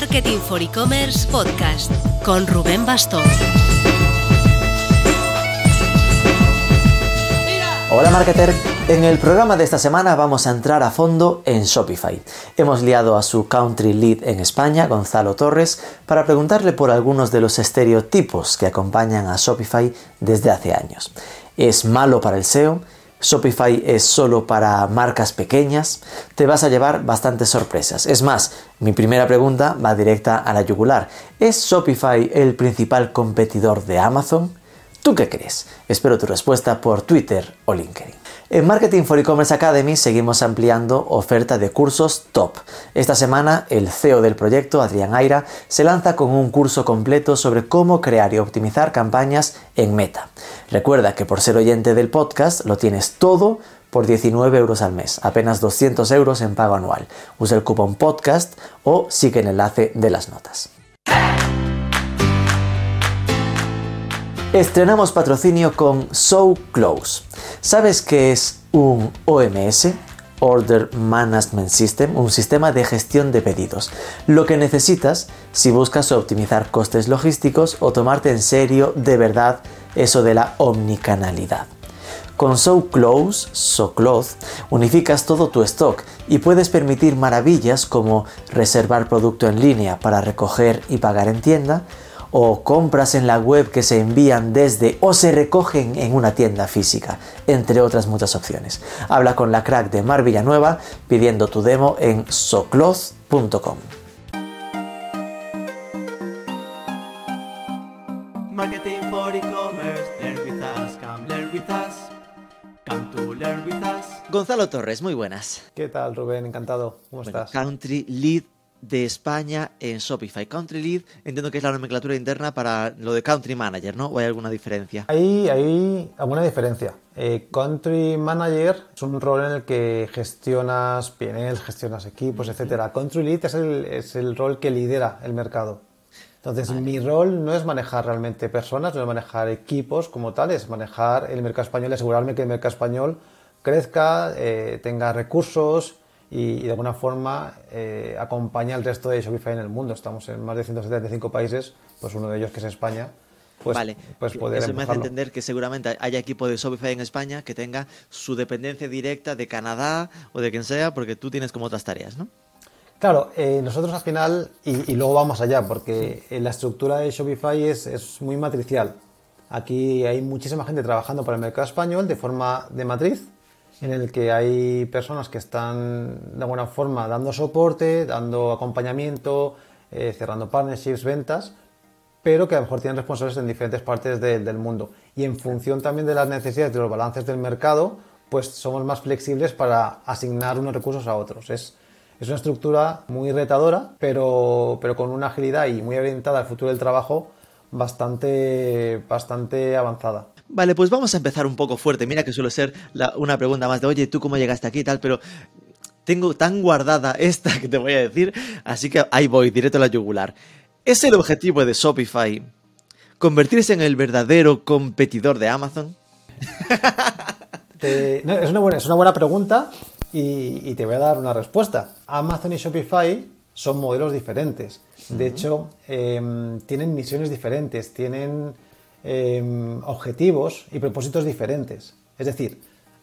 Marketing for E-Commerce Podcast con Rubén Bastón. Hola marketer, en el programa de esta semana vamos a entrar a fondo en Shopify. Hemos liado a su country lead en España, Gonzalo Torres, para preguntarle por algunos de los estereotipos que acompañan a Shopify desde hace años. ¿Es malo para el SEO? Shopify es solo para marcas pequeñas, te vas a llevar bastantes sorpresas. Es más, mi primera pregunta va directa a la yugular. ¿Es Shopify el principal competidor de Amazon? ¿Tú qué crees? Espero tu respuesta por Twitter o LinkedIn. En Marketing for E-Commerce Academy seguimos ampliando oferta de cursos top. Esta semana el CEO del proyecto, Adrián Aira, se lanza con un curso completo sobre cómo crear y optimizar campañas en Meta. Recuerda que por ser oyente del podcast lo tienes todo por 19 euros al mes, apenas 200 euros en pago anual. Usa el cupón podcast o sigue el enlace de las notas. Estrenamos patrocinio con So Close. ¿Sabes qué es un OMS? Order Management System, un sistema de gestión de pedidos. Lo que necesitas si buscas optimizar costes logísticos o tomarte en serio de verdad eso de la omnicanalidad. Con So Close, So Cloth, unificas todo tu stock y puedes permitir maravillas como reservar producto en línea para recoger y pagar en tienda, o compras en la web que se envían desde o se recogen en una tienda física, entre otras muchas opciones. Habla con la crack de Mar Villanueva pidiendo tu demo en socloth.com. Marketing for e-commerce, learn with us, come learn with us, come to learn with us. Gonzalo Torres, muy buenas. ¿Qué tal, Rubén? Encantado. ¿Cómo Bueno, estás? Country Lead de España en Shopify. Country Lead entiendo que es la nomenclatura interna para lo de Country Manager, ¿no? ¿O hay alguna diferencia? Hay, hay alguna diferencia. Eh, Country Manager es un rol en el que gestionas PNL, gestionas equipos, etcétera. Country Lead es el, es el rol que lidera el mercado. Entonces, mi rol no es manejar realmente personas, no es manejar equipos como tal, es manejar el mercado español y asegurarme que el mercado español crezca, eh, tenga recursos y, y de alguna forma eh, acompañe al resto de Shopify en el mundo. Estamos en más de 175 países, pues uno de ellos que es España. Pues, vale, pues poder eso me hace entender que seguramente haya equipo de Shopify en España que tenga su dependencia directa de Canadá o de quien sea, porque tú tienes como otras tareas, ¿no? Claro, eh, nosotros al final, y, y luego vamos allá, porque eh, la estructura de Shopify es, es muy matricial. Aquí hay muchísima gente trabajando para el mercado español de forma de matriz, en el que hay personas que están de alguna forma dando soporte, dando acompañamiento, eh, cerrando partnerships, ventas, pero que a lo mejor tienen responsables en diferentes partes de- del mundo. Y en función también de las necesidades de los balances del mercado, pues somos más flexibles para asignar unos recursos a otros. Es, es una estructura muy retadora, pero, pero con una agilidad y muy orientada al futuro del trabajo bastante, bastante avanzada. Vale, pues vamos a empezar un poco fuerte. Mira que suele ser la- una pregunta más de, oye, ¿tú cómo llegaste aquí y tal? Pero tengo tan guardada esta que te voy a decir, así que ahí voy, directo a la yugular. ¿Es el objetivo de Shopify convertirse en el verdadero competidor de Amazon? Te- no, es, una buena, es una buena pregunta y, y te voy a dar una respuesta. Amazon y Shopify son modelos diferentes. De hecho, em, tienen misiones diferentes, tienen em, objetivos y propósitos diferentes. Es decir,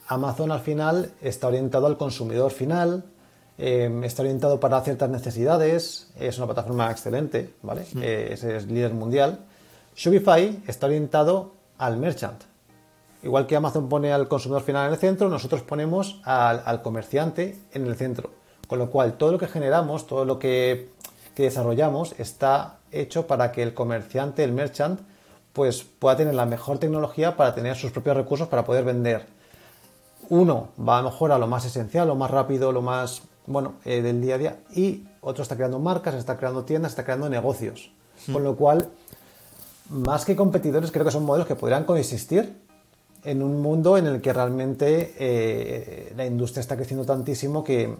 Amazon al final está orientado al consumidor final, em, está orientado para ciertas necesidades, es una plataforma excelente, ¿vale? Eh, es, es líder mundial. Shopify está orientado al merchant, Igual que Amazon pone al consumidor final en el centro, nosotros ponemos al, al comerciante en el centro. Con lo cual, todo lo que generamos, todo lo que, que desarrollamos, está hecho para que el comerciante, el merchant, pues pueda tener la mejor tecnología para tener sus propios recursos para poder vender. Uno va mejor a lo más esencial, lo más rápido, lo más bueno eh, del día a día, y otro está creando marcas, está creando tiendas, está creando negocios. Con lo cual, más que competidores, creo que son modelos que podrían coexistir en un mundo en el que realmente eh, la industria está creciendo tantísimo que,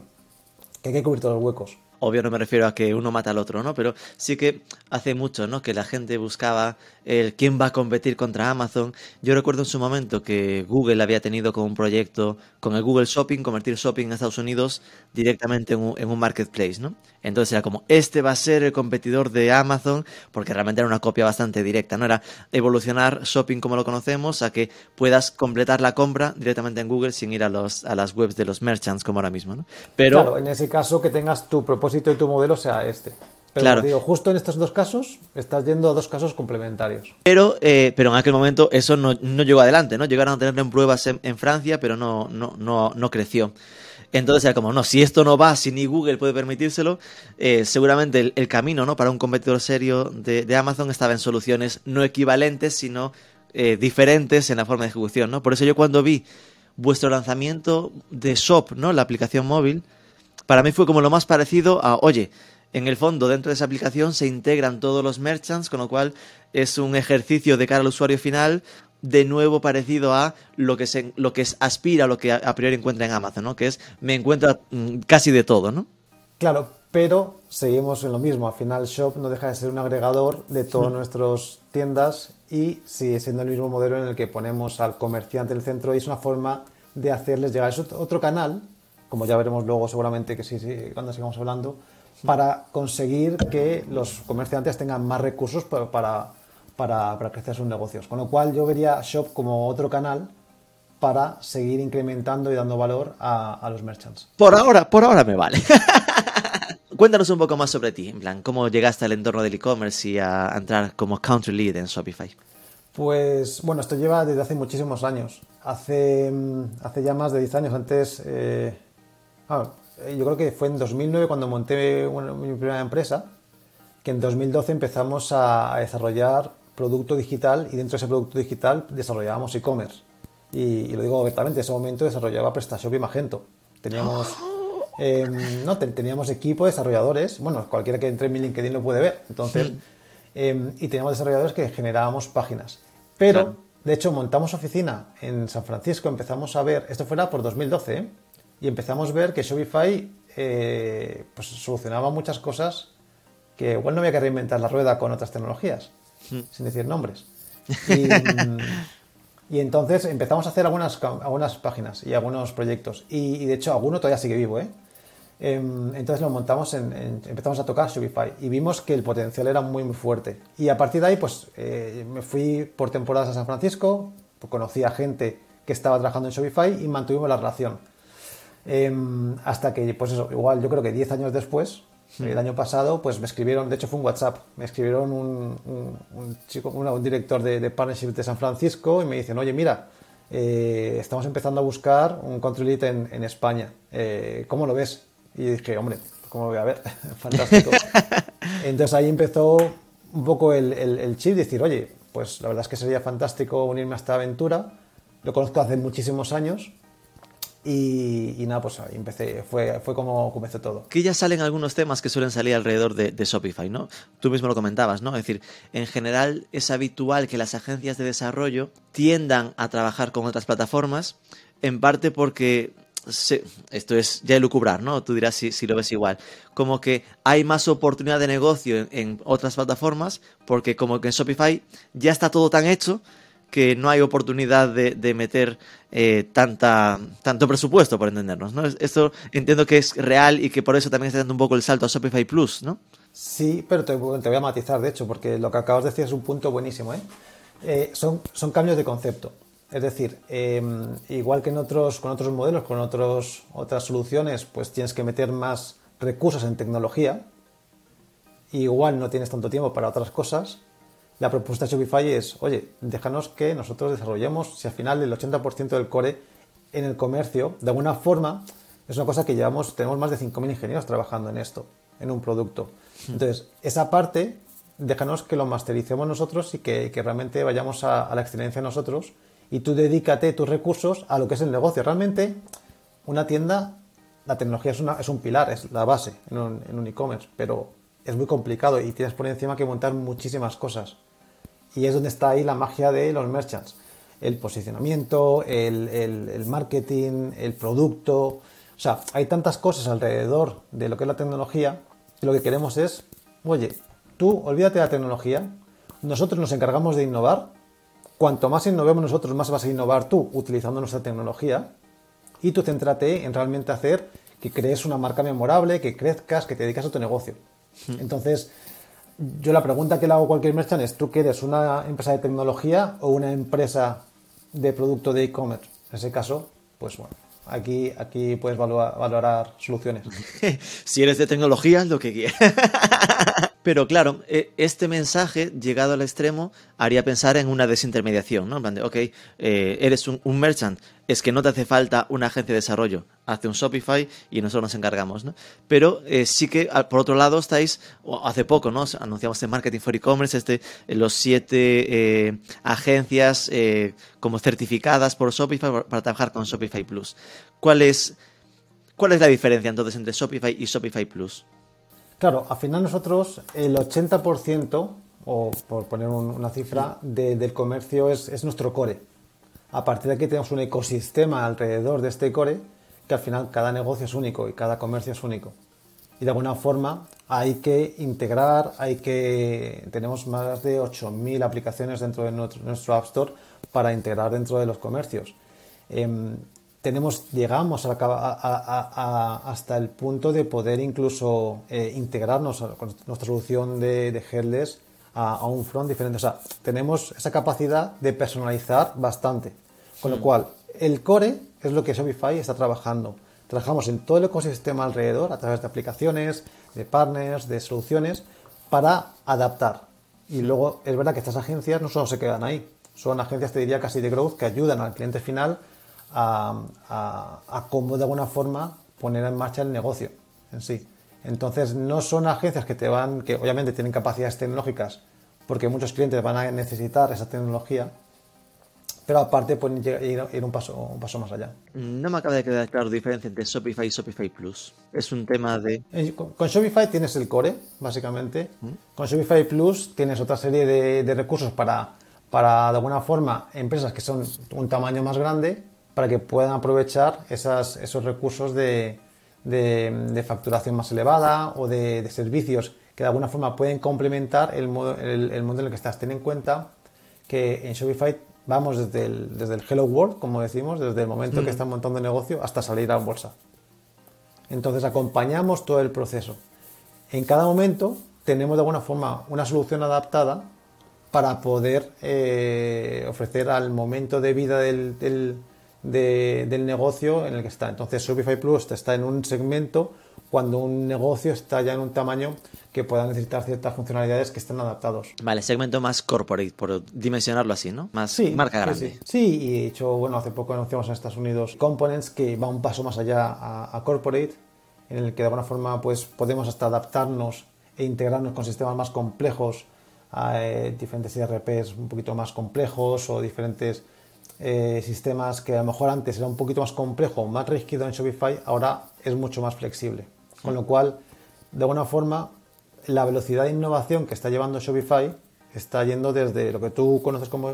que hay que cubrir todos los huecos. Obvio no me refiero a que uno mata al otro, ¿no? Pero sí que hace mucho, ¿no? Que la gente buscaba el quién va a competir contra Amazon. Yo recuerdo en su momento que Google había tenido como un proyecto con el Google Shopping, convertir shopping en Estados Unidos directamente en un, en un marketplace, ¿no? Entonces era como, este va a ser el competidor de Amazon, porque realmente era una copia bastante directa, ¿no? Era evolucionar shopping como lo conocemos a que puedas completar la compra directamente en Google sin ir a, los, a las webs de los merchants como ahora mismo, ¿no? Pero, Claro, en ese caso que tengas tu propósito y tu modelo sea este. Pero Claro. digo, justo en estos dos casos estás yendo a dos casos complementarios. pero, eh, pero en aquel momento eso no, no llegó adelante, ¿no? Llegaron a tenerlo en pruebas en, en Francia, pero no, no, no, no creció. Entonces era como, no, si esto no va, si ni Google puede permitírselo, eh, seguramente el, el camino ¿no? para un competidor serio de, de Amazon estaba en soluciones no equivalentes, sino eh, diferentes en la forma de ejecución. ¿no? Por eso yo cuando vi vuestro lanzamiento de Shop, ¿no? la aplicación móvil, para mí fue como lo más parecido a, oye, en el fondo dentro de esa aplicación se integran todos los merchants, con lo cual es un ejercicio de cara al usuario final de nuevo parecido a lo que se, lo que aspira a lo que a, priori encuentra en Amazon, ¿no? Que es me encuentra mm, casi de todo, ¿no? Claro, pero seguimos en lo mismo. Al final, Shop no deja de ser un agregador de todas nuestras tiendas y sigue siendo el mismo modelo en el que ponemos al comerciante en el centro y es una forma de hacerles llegar. Es ot- otro canal, como ya veremos luego seguramente que sí, sí, cuando sigamos hablando, para conseguir que los comerciantes tengan más recursos pa- para, para, para crecer sus negocios. Con lo cual yo vería Shop como otro canal para seguir incrementando y dando valor a, a los merchants. Por ahora, por ahora me vale. Cuéntanos un poco más sobre ti, en plan, cómo llegaste al entorno del e-commerce y a entrar como country lead en Shopify. Pues bueno, esto lleva desde hace muchísimos años. Hace, mm, hace ya más de 10 años. Antes, eh, ah, yo creo que fue en 2009 cuando monté una- mi primera empresa, que en 2012 empezamos a, a desarrollar producto digital y dentro de ese producto digital desarrollábamos e-commerce. Y, y lo digo abiertamente, en ese momento desarrollaba PrestaShop y Magento. Teníamos, eh, no, te- teníamos equipo de desarrolladores, bueno, cualquiera que entre en mi LinkedIn lo puede ver. Entonces, eh, y teníamos desarrolladores que generábamos páginas. Pero, Claro. de hecho, montamos oficina en San Francisco, empezamos a ver, esto fuera por 2012, ¿eh? Y empezamos a ver que Shopify eh, pues, solucionaba muchas cosas que igual no había que reinventar la rueda con otras tecnologías, sin decir nombres. Y, mm, y entonces empezamos a hacer algunas, algunas páginas y algunos proyectos. Y, y de hecho, alguno todavía sigue vivo, ¿eh? Em, Entonces lo montamos, en, en- empezamos a tocar Shopify y vimos que el potencial era muy, muy fuerte. Y a partir de ahí, pues eh, me fui por temporadas a San Francisco, pues, conocí a gente que estaba trabajando en Shopify y mantuvimos la relación. Em, hasta que, pues eso, igual yo creo que 10 años después, el año pasado, pues me escribieron, de hecho fue un WhatsApp, me escribieron un, un- un chico, un, un director de, de Partnership de San Francisco y me dicen, oye, mira, eh, estamos empezando a buscar un country lead en, en España, eh, ¿cómo lo ves? Y dije, hombre, ¿cómo lo voy a ver? Fantástico. Entonces ahí empezó un poco el, el, el chip, decir, oye, pues la verdad es que sería fantástico unirme a esta aventura, lo conozco hace muchísimos años y, y nada, pues empecé, fue, fue como comenzó todo. Aquí ya salen algunos temas que suelen salir alrededor de, Shopify, ¿no? Tú mismo lo comentabas, ¿no? Es decir, en general es habitual que las agencias de desarrollo tiendan a trabajar con otras plataformas, en parte porque esto es ya elucubrar, ¿no? Tú dirás si, si lo ves igual. Como que hay más oportunidad de negocio en otras plataformas, porque como que en Shopify ya está todo tan hecho que no hay oportunidad de, de meter eh, tanta, tanto presupuesto, por entendernos, ¿no? Es- Esto entiendo que es real y que por eso también está dando un poco el salto a Shopify Plus, ¿no? Sí, pero te, voy a matizar, de hecho, porque lo que acabas de decir es un punto buenísimo. ¿eh? Eh, son, son cambios de concepto. Es decir, eh, igual que en otros, con otros modelos, con otros, otras soluciones, pues tienes que meter más recursos en tecnología. Igual no tienes tanto tiempo para otras cosas. La propuesta de Shopify es, oye, déjanos que nosotros desarrollemos, si al final el 80% del core en el comercio, de alguna forma, es una cosa que llevamos, tenemos más de 5.000 ingenieros trabajando en esto, en un producto. Entonces, esa parte, déjanos que lo mastericemos nosotros y que, que realmente vayamos a, a la excelencia nosotros y tú dedícate tus recursos a lo que es el negocio. Realmente, una tienda, la tecnología es, una- es un pilar, es la base en un, en un e-commerce, pero es muy complicado y tienes por encima que montar muchísimas cosas. Y es donde está ahí la magia de los merchants. El posicionamiento, el, el- el marketing, el producto. O sea, hay tantas cosas alrededor de lo que es la tecnología que lo que queremos es, oye, tú olvídate de la tecnología, nosotros nos encargamos de innovar, cuanto más innovemos nosotros, más vas a innovar tú utilizando nuestra tecnología, y tú céntrate en realmente hacer que crees una marca memorable, que crezcas, que te dedicas a tu negocio. Entonces, yo la pregunta que le hago a cualquier merchant es, ¿tú quieres una empresa de tecnología o una empresa de producto de e-commerce? En ese caso, pues bueno, aquí, aquí puedes valorar, valorar soluciones. si eres de tecnología, lo que quieras. Pero claro, e, este mensaje, llegado al extremo, haría pensar en una desintermediación, ¿no? En plan de, ok, eh, eres un, merchant, es que no te hace falta una agencia de desarrollo, hace un Shopify y nosotros nos encargamos, ¿no? Pero eh, sí que, por otro lado, estáis, hace poco, ¿no? Anunciamos en Marketing for E-Commerce, este, eh, los siete agencias como certificadas por Shopify para trabajar con Shopify Plus. ¿Cuál es, ¿Cuál es la diferencia entonces entre Shopify y Shopify Plus? Claro, al final nosotros el 80%, o por poner una cifra, del comercio es, nuestro core. A partir de aquí tenemos un ecosistema alrededor de este core que al final cada negocio es único y cada comercio es único. Y de alguna forma hay que integrar, hay que... Tenemos más de 8.000 aplicaciones dentro de nuestro, App Store para integrar dentro de los comercios. Em, tenemos, llegamos hasta el punto de poder incluso eh, integrarnos con nuestra solución de, de headless a, un front diferente. O sea, tenemos esa capacidad de personalizar bastante. Con lo mm. cual, el core es lo que Shopify está trabajando. Trabajamos en todo el ecosistema alrededor a través de aplicaciones, de partners, de soluciones para adaptar. Y luego es verdad que estas agencias no solo se quedan ahí, son agencias, te diría, casi de growth que ayudan al cliente final a, cómo de alguna forma poner en marcha el negocio en sí. Entonces no son agencias que te van, que obviamente tienen capacidades tecnológicas, porque muchos clientes van a necesitar esa tecnología, pero aparte pueden ir, un, paso, un paso más allá. No me acaba de quedar claro la diferencia entre Shopify y Shopify Plus. Es un tema de... Eh, con Shopify tienes el core, básicamente. ¿Mm? Con Shopify Plus tienes otra serie de, de recursos para, para, de alguna forma, empresas que son un tamaño más grande para que puedan aprovechar esas, esos recursos de, de, facturación más elevada o de, servicios que de alguna forma pueden complementar el, modo, el, el modelo que estás. Ten en cuenta que en Shopify vamos desde el, desde el Hello World, como decimos, desde el momento que mm. están montando el negocio hasta salir a bolsa. Entonces acompañamos todo el proceso. En cada momento tenemos de alguna forma una solución adaptada para poder eh, ofrecer al momento de vida del, del negocio en el que está. Entonces Shopify Plus está en un segmento cuando un negocio está ya en un tamaño que pueda necesitar ciertas funcionalidades que estén adaptados. Vale, segmento más corporate, por dimensionarlo así, ¿no? Más marca grande. Sí, y de hecho, bueno, hace poco anunciamos en Estados Unidos Components que va un paso más allá a, corporate, en el que de alguna forma pues podemos hasta adaptarnos e integrarnos con sistemas más complejos, a, eh, diferentes IRPs un poquito más complejos o diferentes eh, sistemas que a lo mejor antes era un poquito más complejo, más rígido en Shopify, ahora es mucho más flexible. Con lo cual, de alguna forma, la velocidad de innovación que está llevando Shopify está yendo desde lo que tú conoces como,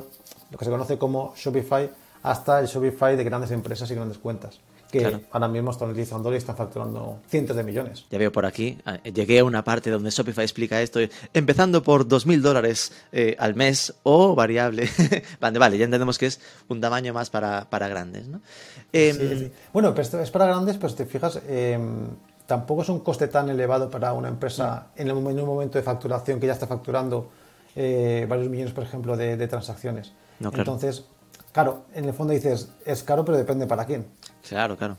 lo que se conoce como Shopify hasta el Shopify de grandes empresas y grandes cuentas que ahora mismo están utilizando y están facturando cientos de millones. Ya veo por aquí, ah, llegué a una parte donde Shopify explica esto, empezando por 2.000 dólares eh, al mes o variable. vale, vale, ya entendemos que es un tamaño más para, grandes. ¿no? Em, bueno, es para grandes, pero si te fijas, em, tampoco es un coste tan elevado para una empresa en, un momento de facturación que ya está facturando eh, varios millones, por ejemplo, de, transacciones. Entonces, Claro, en el fondo dices, es caro, pero depende para quién. Claro, claro.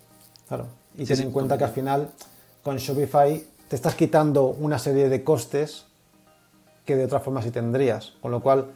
Claro. Y ten en cuenta que al final, con Shopify, te estás quitando una serie de costes que de otra forma sí tendrías. Con lo cual,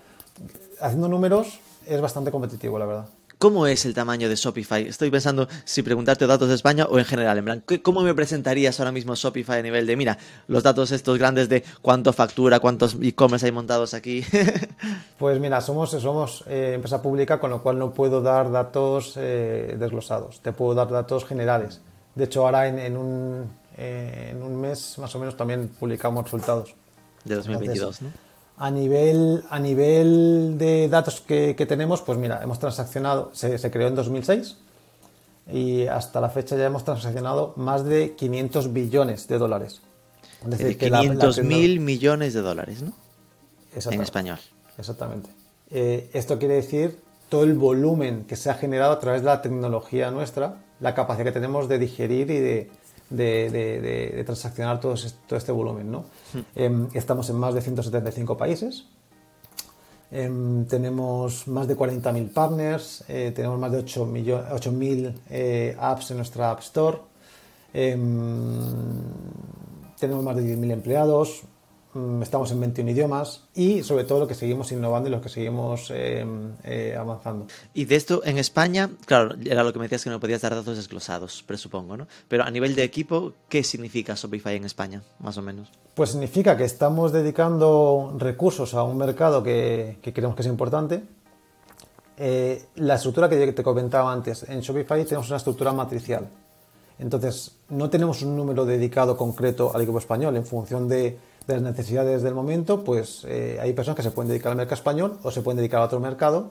haciendo números, es bastante competitivo, la verdad. ¿Cómo es el tamaño de Shopify? Estoy pensando si preguntarte datos de España o en general. En plan, ¿cómo me presentarías ahora mismo Shopify a nivel de, mira, los datos estos grandes de cuánto factura, cuántos e-commerce hay montados aquí? pues mira, somos, somos eh, empresa pública, con lo cual no puedo dar datos eh, desglosados. Te puedo dar datos generales. De hecho, ahora en, un, eh, en un mes más o menos también publicamos resultados. De 2022, ¿no? A nivel, a nivel de datos que, tenemos, pues mira, hemos transaccionado, se, creó en 2006 y hasta la fecha ya hemos transaccionado más de 500 billones de dólares. Es Es decir, decir, que la- la 500 mil millones de dólares, ¿no? En español. Exactamente. Eh, esto quiere decir todo el volumen que se ha generado a través de la tecnología nuestra, la capacidad que tenemos de digerir y de, de- de- de- de transaccionar todo, es- todo este volumen. ¿no? Em, estamos en más de 175 países. Em, tenemos más de 40.000 partners, eh, tenemos más de 8 millo- 8.000 eh, apps en nuestra App Store, em, tenemos más de 10.000 empleados, mm, estamos en 21 idiomas y sobre todo lo que seguimos innovando y lo que seguimos em, eh, avanzando. Y de esto en España, claro, era lo que me decías que no podías dar datos desglosados, presupongo, ¿no? Pero a nivel de equipo, ¿qué significa Shopify en España, más o menos? Pues significa que estamos dedicando recursos a un mercado que, que creemos que es importante. Eh, la estructura que te comentaba antes, en Shopify tenemos una estructura matricial. Entonces, no tenemos un número dedicado concreto al equipo español en función de, de las necesidades del momento, pues eh, hay personas que se pueden dedicar al mercado español o se pueden dedicar a otro mercado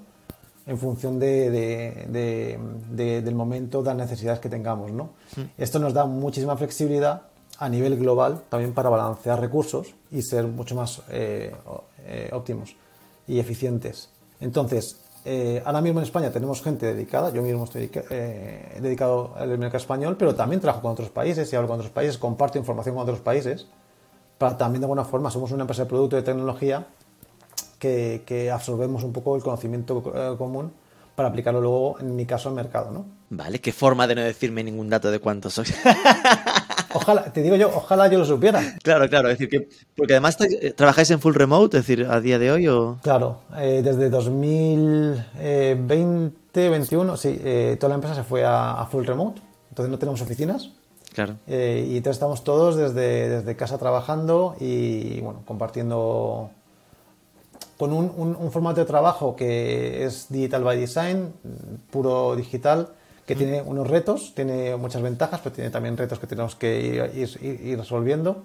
en función de, de- de- de- del momento, de las necesidades que tengamos. ¿no? Esto nos da muchísima flexibilidad a nivel global también para balancear recursos y ser mucho más eh, eh, óptimos y eficientes. Entonces, eh, ahora mismo en España tenemos gente dedicada, yo mismo estoy eh, dedicado al mercado español, pero también trabajo con otros países y hablo con otros países, comparto información con otros países, para también de alguna forma somos una empresa de producto de tecnología que, que absorbemos un poco el conocimiento eh, común para aplicarlo luego, en mi caso, al mercado. ¿no? Vale, qué forma de no decirme ningún dato de cuántos sois. Ojalá, te digo yo, ojalá yo lo supiera. claro, claro, es decir, que. Porque además eh, trabajáis en full remote, es decir, a día de hoy o. Claro, eh, desde 2020, 21, sí, eh, toda la empresa se fue a, a full remote, entonces no tenemos oficinas. Claro. Eh, y entonces estamos todos desde, desde casa trabajando y bueno, compartiendo con un, un- un formato de trabajo que es digital by design, mm, puro digital, que tiene unos retos, tiene muchas ventajas, pero tiene también retos que tenemos que ir, ir- ir- ir resolviendo.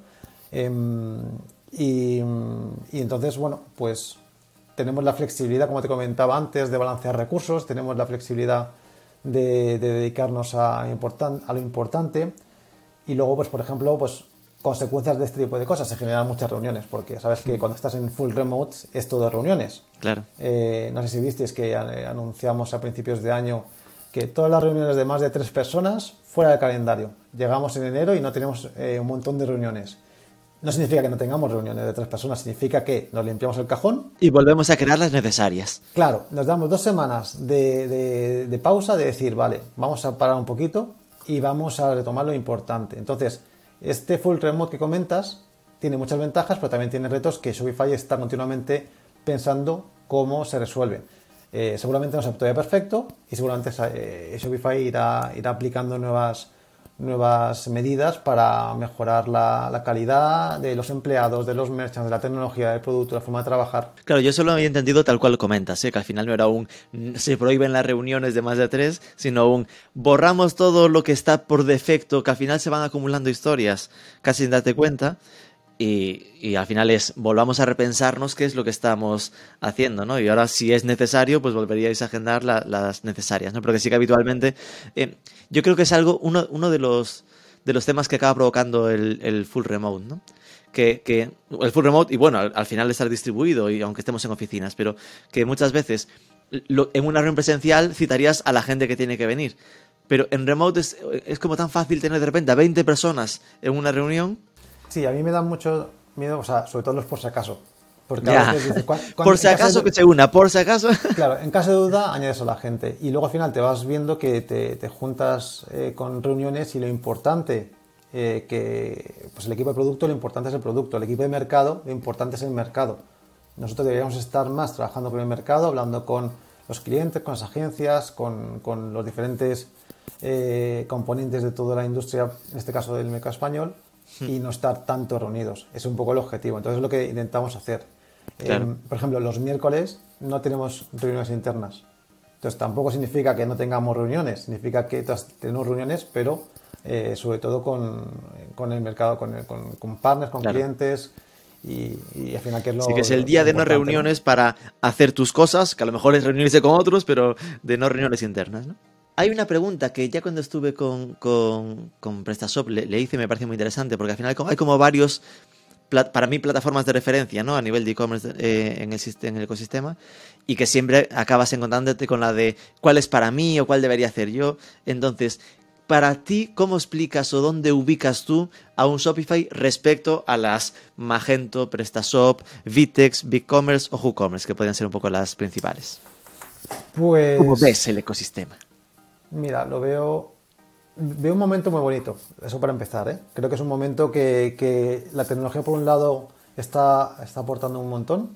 Em, y, y entonces, bueno, pues tenemos la flexibilidad, como te comentaba antes, de balancear recursos, tenemos la flexibilidad de, de dedicarnos a, a lo importante y luego, pues por ejemplo, pues consecuencias de este tipo de cosas, se generan muchas reuniones, porque sabes que cuando estás en full remote es todo reuniones. Claro. Eh, no sé si visteis que eh, anunciamos a principios de año que todas las reuniones de más de tres personas fuera del calendario. Llegamos en enero y no tenemos eh, un montón de reuniones. No significa que no tengamos reuniones de tres personas, significa que nos limpiamos el cajón Y volvemos a crear las necesarias. Claro, nos damos dos semanas de, de- de pausa, de decir, vale, vamos a parar un poquito y vamos a retomar lo importante. Entonces, este full remote que comentas tiene muchas ventajas, pero también tiene retos que Shopify está continuamente pensando cómo se resuelven. Eh, seguramente no se todavía perfecto y seguramente eh, Shopify irá, irá aplicando nuevas, nuevas medidas para mejorar la, la calidad de los empleados, de los merchants, de la tecnología, del producto, la forma de trabajar. Claro, yo solo había entendido tal cual lo comentas, ¿eh? que al final no era un se prohíben las reuniones de más de tres, sino un borramos todo lo que está por defecto, que al final se van acumulando historias casi sin darte cuenta. Y, y al final es, volvamos a repensarnos qué es lo que estamos haciendo, ¿no? Y ahora, si es necesario, pues volveríais a agendar la- las necesarias, ¿no? Porque sí que habitualmente, eh, yo creo que es algo, uno, uno de los de los temas que acaba provocando el, el full remote, ¿no? Que, que el full remote, y bueno, al, al final estar distribuido, y aunque estemos en oficinas, pero que muchas veces lo- en una reunión presencial citarías a la gente que tiene que venir. Pero en remote es, es como tan fácil tener de repente a 20 personas en una reunión. Sí, a mí me da mucho miedo, o sea, sobre todo los por si acaso. Porque Ya. a veces dices, "¿Cuán- cuán- Por si acaso de- que se una, por si acaso. Claro, en caso de duda añades a la gente. Y luego al final te vas viendo que te, te juntas eh, con reuniones y lo importante, eh, que pues el equipo de producto, lo importante es el producto. El equipo de mercado, lo importante es el mercado. Nosotros deberíamos estar más trabajando con el mercado, hablando con los clientes, con las agencias, con, con los diferentes eh, componentes de toda la industria, en este caso del mercado español, y no estar tanto reunidos. Es un poco el objetivo. Entonces es lo que intentamos hacer. Claro. Em, por ejemplo, los miércoles no tenemos reuniones internas. Entonces tampoco significa que no tengamos reuniones, significa que tenemos reuniones, pero eh, sobre todo con, con el mercado, con, el- con- con partners, con Claro. clientes y, y al final que es lo Así que es el día de no reuniones para hacer tus cosas, que a lo mejor es reunirse con otros, pero de no reuniones internas, ¿no? Hay una pregunta que ya cuando estuve con, con, con PrestaShop le, le hice y me parece muy interesante, porque al final hay como, varios, para mí, plataformas de referencia, ¿no? A nivel de e-commerce eh, en, el, sist- en el ecosistema, y que siempre acabas encontrándote con la de cuál es para mí o cuál debería hacer yo. Entonces, para ti, ¿cómo explicas o dónde ubicas tú a un Shopify respecto a las Magento, PrestaShop, Vitex, BigCommerce o WooCommerce, que podrían ser un poco las principales? Pues. ¿Cómo ves el ecosistema? Mira, lo veo. Veo un momento muy bonito, eso para empezar. ¿eh? Creo que es un momento que, que la tecnología, por un lado, está, está aportando un montón,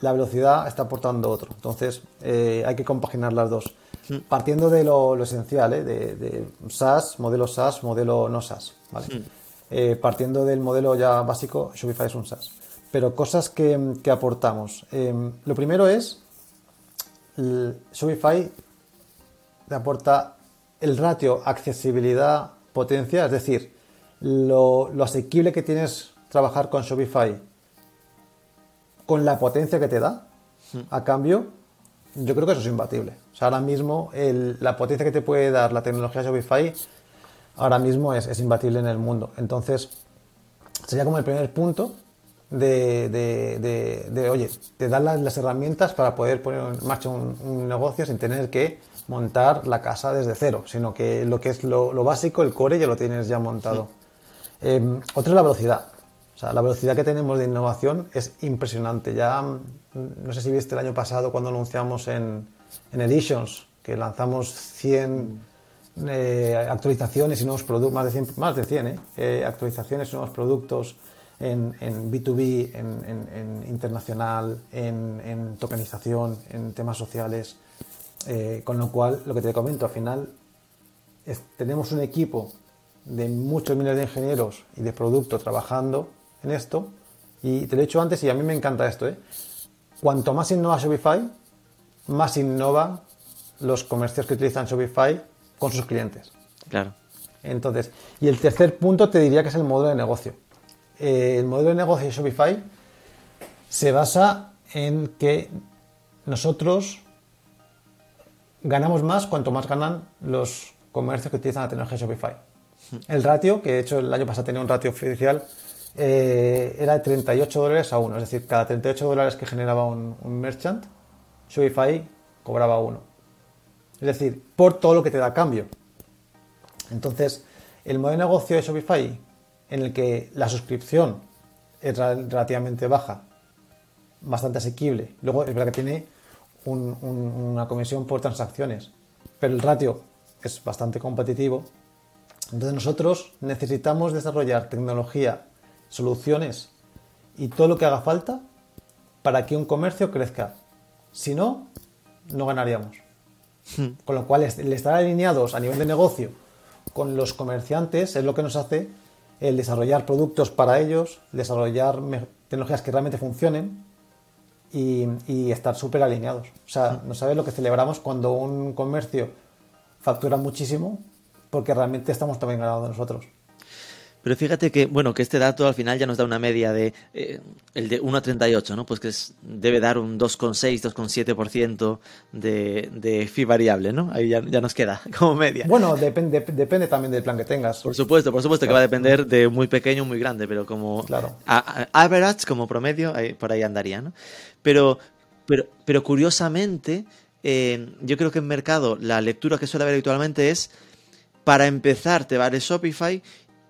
la velocidad está aportando otro. Entonces, eh, hay que compaginar las dos. Partiendo de lo, lo esencial, ¿eh? de, de SaaS, modelo SaaS, modelo no SaaS. ¿vale? Eh, partiendo del modelo ya básico, Shopify es un SaaS. Pero cosas que, que aportamos. Eh, lo primero es, Shopify te aporta el ratio accesibilidad potencia, es decir, lo, lo asequible que tienes trabajar con Shopify con la potencia que te da, a cambio, yo creo que eso es imbatible. O sea, ahora mismo el- la potencia que te puede dar la tecnología Shopify ahora mismo es, es imbatible en el mundo. Entonces, sería como el primer punto de, de- de- de, oye, te dan las, las herramientas para poder poner en marcha un, un negocio sin tener que montar la casa desde cero, sino que lo que es lo, lo básico, el core, ya lo tienes ya montado. Eh, otra es la velocidad. O sea, la velocidad que tenemos de innovación es impresionante. Ya, mm, no sé si viste el año pasado cuando anunciamos en, en Editions que lanzamos 100 eh, actualizaciones y nuevos productos, más de 100, más de 100 ¿eh? Eh, actualizaciones y nuevos productos en, en B2B, en, en- en internacional, en tokenización, en temas sociales. Eh, con lo cual, lo que te comento, al final es- tenemos un equipo de muchos miles de ingenieros y de producto trabajando en esto. Y te lo he dicho antes y a mí me encanta esto. ¿eh? Cuanto más innova Shopify, más innova los comercios que utilizan Shopify con sus clientes. Claro. Entonces, y el tercer punto te diría que es el modelo de negocio. Eh, el modelo de negocio de Shopify se basa en que nosotros ganamos más cuanto más ganan los comercios que utilizan la tecnología Shopify. El ratio, que de hecho el año pasado tenía un ratio oficial, eh, era de 38 dólares a 1. Es decir, cada 38 dólares que generaba un, merchant, Shopify cobraba uno. Es decir, por todo lo que te da cambio. Entonces, el modelo de negocio de Shopify, en el que la suscripción es relativamente baja, bastante asequible, luego es verdad que tiene un- un- una comisión por transacciones, pero el ratio es bastante competitivo. Entonces nosotros necesitamos desarrollar tecnología, soluciones y todo lo que haga falta para que un comercio crezca. Si no, no ganaríamos. Con lo cual, el estar alineados a nivel de negocio con los comerciantes es lo que nos hace el desarrollar productos para ellos, desarrollar tecnologías que realmente funcionen y, y estar súper alineados. O sea, no sabes lo que celebramos cuando un comercio factura muchísimo porque realmente estamos también ganando nosotros. Pero fíjate que, bueno, que este dato al final ya nos da una media de eh, el de 1 a 38, ¿no? Pues que es- debe dar un 2,6, 2,7% de, de fee variable, ¿no? Ahí ya, ya nos queda como media. Bueno, depende, depende también del plan que tengas. Por supuesto, por supuesto que va a depender de muy pequeño o muy grande, pero como Claro. a- a- average, como promedio, ahí- por ahí andaría, ¿no? Pero, pero, pero curiosamente, eh, yo creo que en mercado la lectura que suele haber habitualmente es para empezar te vale Shopify